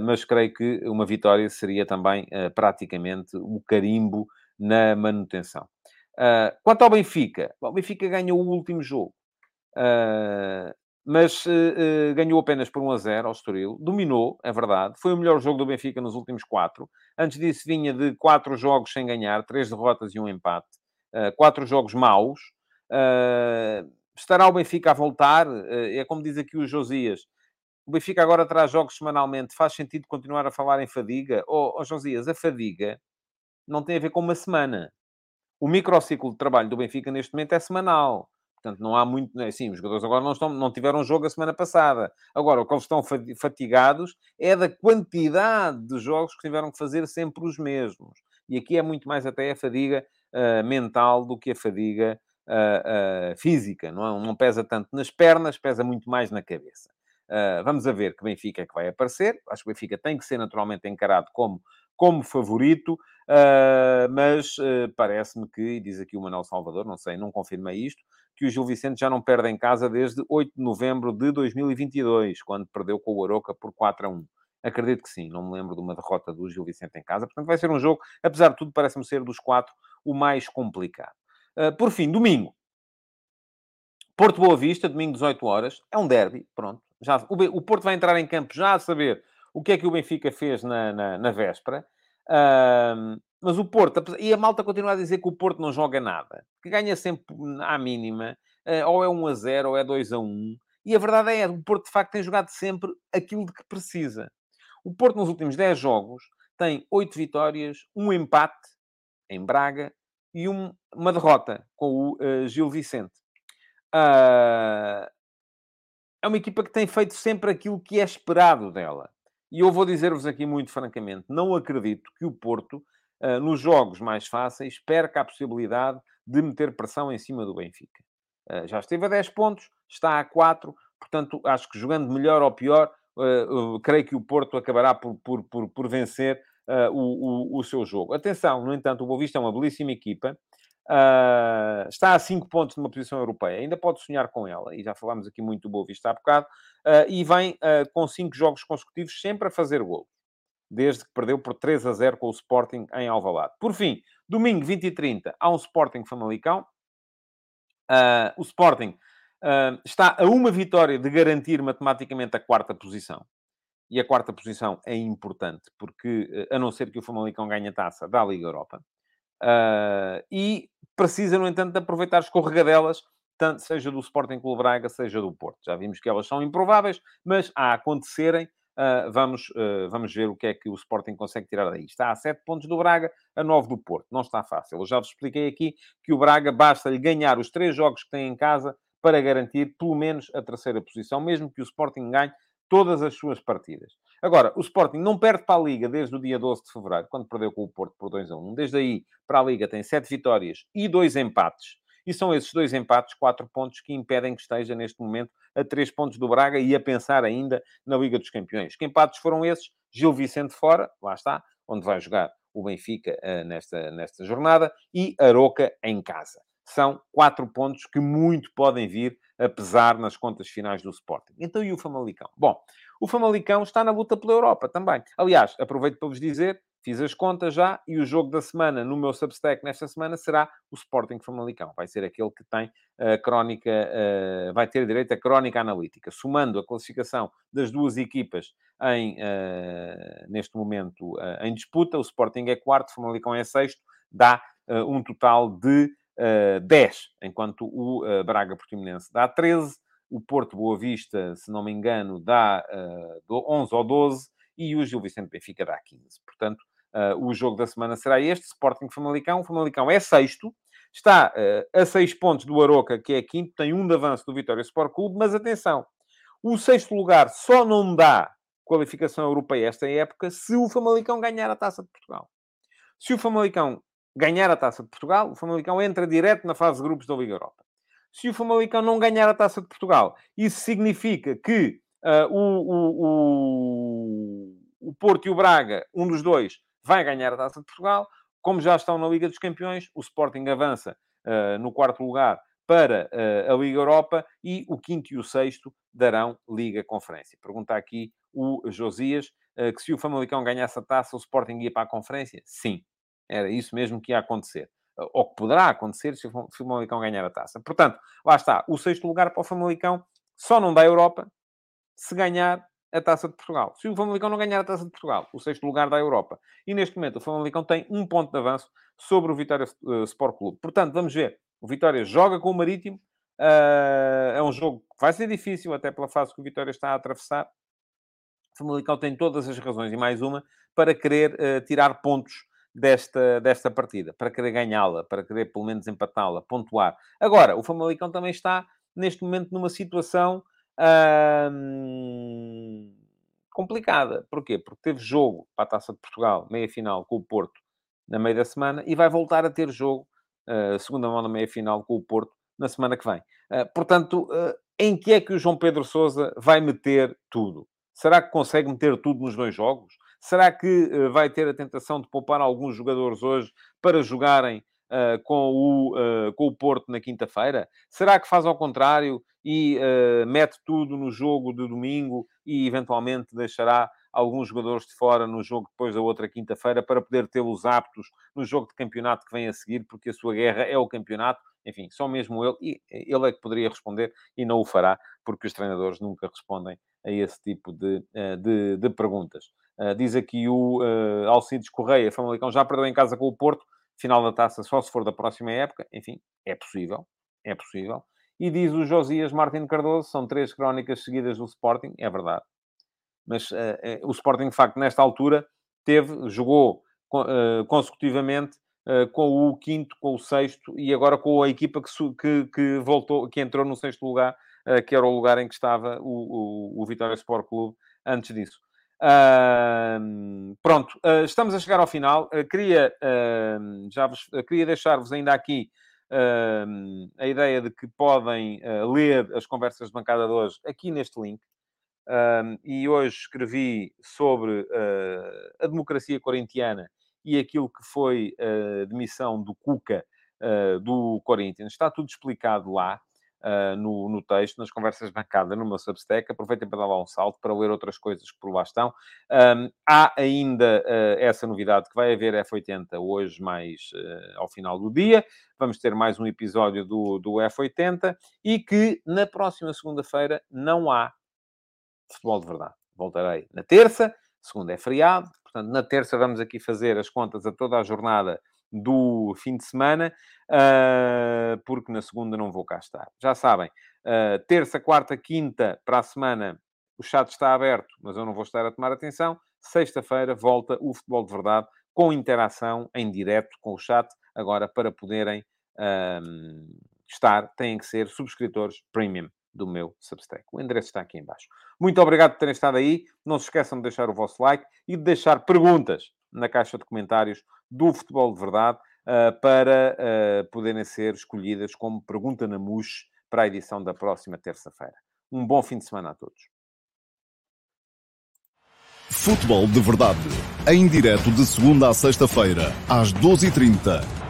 mas creio que uma vitória seria também praticamente o carimbo na manutenção. quanto ao Benfica, o Benfica ganhou o último jogo mas ganhou apenas por 1 a 0 ao Estoril, dominou, é verdade, foi o melhor jogo do Benfica nos últimos quatro. Antes disso vinha de quatro jogos sem ganhar, três derrotas e um empate, quatro jogos maus. Estará o Benfica a voltar? é como diz aqui o Josias. O Benfica agora traz jogos semanalmente. Faz sentido continuar a falar em fadiga? Oh, oh Josias, a fadiga não tem a ver com uma semana. O microciclo de trabalho do Benfica neste momento é semanal. Portanto, não há muito. Né, sim, os jogadores agora não, estão, não tiveram jogo a semana passada. Agora, o que eles estão fatigados é da quantidade de jogos que tiveram que fazer sempre os mesmos. E aqui é muito mais até a fadiga uh, mental do que a fadiga uh, uh, física. Não, é? não pesa tanto nas pernas, pesa muito mais na cabeça. Vamos a ver que Benfica é que vai aparecer. Acho que o Benfica tem que ser naturalmente encarado como, como favorito. mas parece-me que, diz aqui o Manuel Salvador, não sei, não confirmei isto, que o Gil Vicente já não perde em casa desde 8 de novembro de 2022, quando perdeu com o Aroca por 4 a 1. Acredito que sim, não me lembro de uma derrota do Gil Vicente em casa. Portanto, vai ser um jogo, apesar de tudo, parece-me ser dos quatro o mais complicado. Uh, por fim, domingo. Porto Boa Vista, domingo 18 horas. É um derby, pronto. Já, o, o, Porto vai entrar em campo já a saber o que é que o Benfica fez na, na, na véspera. Uh, mas o Porto, e a malta continua a dizer que o Porto não joga nada, que ganha sempre à mínima, eh, ou é 1 a 0 ou é 2 a 1. E a verdade é, o Porto de facto tem jogado sempre aquilo de que precisa. O Porto nos últimos 10 jogos tem 8 vitórias, um empate em Braga e um, uma derrota com o uh, Gil Vicente. Uh, é uma equipa que tem feito sempre aquilo que é esperado dela. E eu vou dizer-vos aqui muito francamente, não acredito que o Porto uh, nos jogos mais fáceis, perca a possibilidade de meter pressão em cima do Benfica. Uh, já esteve a 10 pontos, está a 4, portanto, acho que jogando melhor ou pior, creio que o Porto acabará por, por, por, por vencer o, o, o, seu jogo. Atenção, no entanto, o Boavista é uma belíssima equipa, Uh, está a 5 pontos de uma posição europeia, ainda pode sonhar com ela, e já falámos aqui muito do Boa Vista há bocado, uh, e vem uh, com 5 jogos consecutivos sempre a fazer gol desde que perdeu por 3 a 0 com o Sporting em Alvalade. Por fim, domingo 20 e 30, há um Sporting Famalicão. O Sporting está a uma vitória de garantir matematicamente a quarta posição. E a quarta posição é importante, porque, a não ser que o Famalicão ganhe a taça da Liga Europa, uh, e precisa, no entanto, de aproveitar escorregadelas, tanto seja do Sporting Clube Braga, seja do Porto. Já vimos que elas são improváveis, mas a acontecerem, Uh, vamos, uh, vamos ver o que é que o Sporting consegue tirar daí. Está a 7 pontos do Braga, a 9 do Porto. Não está fácil. Eu já vos expliquei aqui que o Braga basta-lhe ganhar os três jogos que tem em casa para garantir pelo menos a terceira posição, mesmo que o Sporting ganhe todas as suas partidas. Agora, o Sporting não perde para a Liga desde o dia 12 de Fevereiro, quando perdeu com o Porto por 2 a 1. Desde aí, para a Liga, tem 7 vitórias e 2 empates. E são esses dois empates, quatro pontos, que impedem que esteja neste momento a três pontos do Braga e a pensar ainda na Liga dos Campeões. Que empates foram esses? Gil Vicente fora, lá está, onde vai jogar o Benfica uh, nesta, nesta jornada, e Aroca em casa. São quatro pontos que muito podem vir a pesar nas contas finais do Sporting. Então, e o Famalicão? Bom, o Famalicão está na luta pela Europa também. Aliás, aproveito para vos dizer Fiz as contas já e o jogo da semana no meu Substack nesta semana será o Sporting Famalicão. Vai ser aquele que tem a crónica, uh, vai ter direito à crónica analítica. Somando a classificação das duas equipas em, uh, neste momento uh, em disputa, o Sporting é quarto, o Famalicão é sexto, dá um total de 10, enquanto o Braga Portimonense dá 13, o Porto Boa Vista, se não me engano, dá 11 ou 12 e o Gil Vicente Benfica dá 15. Portanto, Uh, o jogo da semana será este, Sporting Famalicão. O Famalicão é sexto, está uh, a seis pontos do Aroca, que é quinto, tem um de avanço do Vitória Sport Clube, mas atenção, o sexto lugar só não dá qualificação europeia esta época se o Famalicão ganhar a Taça de Portugal. Se o Famalicão ganhar a Taça de Portugal, o Famalicão entra direto na fase de grupos da Liga Europa. Se o Famalicão não ganhar a Taça de Portugal, isso significa que uh, o, o, o, Porto e o Braga, um dos dois, vai ganhar a Taça de Portugal. Como já estão na Liga dos Campeões, o Sporting avança uh, no quarto lugar para uh, a Liga Europa e o quinto e o sexto darão Liga Conferência. Pergunta aqui o Josias uh, que se o Famalicão ganhasse a taça, o Sporting ia para a Conferência? Sim, era isso mesmo que ia acontecer. Ou que poderá acontecer se o Famalicão ganhar a taça. Portanto, lá está. O sexto lugar para o Famalicão só não dá Europa se ganhar a Taça de Portugal. Se o Famalicão não ganhar a Taça de Portugal, o sexto lugar da Europa. E neste momento o Famalicão tem um ponto de avanço sobre o Vitória uh, Sport Clube. Portanto, vamos ver. O Vitória joga com o Marítimo. Uh, é um jogo que vai ser difícil, até pela fase que o Vitória está a atravessar. O Famalicão tem todas as razões, e mais uma, para querer uh, tirar pontos desta, desta partida, para querer ganhá-la, para querer pelo menos empatá-la, pontuar. Agora, o Famalicão também está, neste momento, numa situação complicada. Porquê? Porque teve jogo para a Taça de Portugal, meia-final, com o Porto, na meia da semana, e vai voltar a ter jogo, uh, segunda mão na meia-final, com o Porto, na semana que vem. Uh, portanto, uh, em que é que o João Pedro Sousa vai meter tudo? Será que consegue meter tudo nos dois jogos? Será que vai ter a tentação de poupar alguns jogadores hoje para jogarem uh, com, o, uh, com o Porto na quinta-feira? Será que faz ao contrário e uh, mete tudo no jogo de domingo e eventualmente deixará alguns jogadores de fora no jogo depois da outra quinta-feira para poder tê-los aptos no jogo de campeonato que vem a seguir, porque a sua guerra é o campeonato? Enfim, só mesmo ele, e ele é que poderia responder e não o fará, porque os treinadores nunca respondem a esse tipo de, de, de perguntas. Uh, diz aqui o uh, Alcides Correia, Famalicão já perdeu em casa com o Porto, final da taça só se for da próxima época, enfim, é possível, é possível. E diz o Josias Martins Cardoso, são três crónicas seguidas do Sporting, é verdade. Mas uh, uh, o Sporting, de facto, nesta altura, teve, jogou consecutivamente com o quinto, com o sexto e agora com a equipa que, que, que voltou, que entrou no sexto lugar, que era o lugar em que estava o, o, o Vitória Sport Clube antes disso. Uh, pronto, uh, estamos a chegar ao final. Uh, queria, já vos, queria deixar-vos ainda aqui a ideia de que podem ler as conversas de bancada de hoje aqui neste link. e hoje escrevi sobre a democracia corintiana e aquilo que foi a demissão do Cuca do Corinthians. Está tudo explicado lá uh, no, no, texto, nas conversas de bancada, no meu Substack. Aproveitem para dar lá um salto, para ler outras coisas que por lá estão. Um, há ainda uh, essa novidade que vai haver F80 hoje, mais uh, ao final do dia. Vamos ter mais um episódio do, do F80 e que na próxima segunda-feira não há futebol de verdade. Voltarei na terça, segunda é feriado, portanto, na terça vamos aqui fazer as contas a toda a jornada do fim de semana, uh, porque na segunda não vou cá estar. Já sabem, uh, terça, quarta, quinta para a semana o chat está aberto, mas eu não vou estar a tomar atenção. Sexta-feira volta o Futebol de Verdade com interação em direto com o chat. Agora, para poderem uh, estar, têm que ser subscritores premium do meu Substack. O endereço está aqui embaixo. Muito obrigado por terem estado aí. Não se esqueçam de deixar o vosso like e de deixar perguntas na caixa de comentários do Futebol de Verdade uh, para uh, poderem ser escolhidas como pergunta na MUS para a edição da próxima terça-feira. Um bom fim de semana a todos. Futebol de Verdade, em direto de segunda a sexta-feira, às 12h30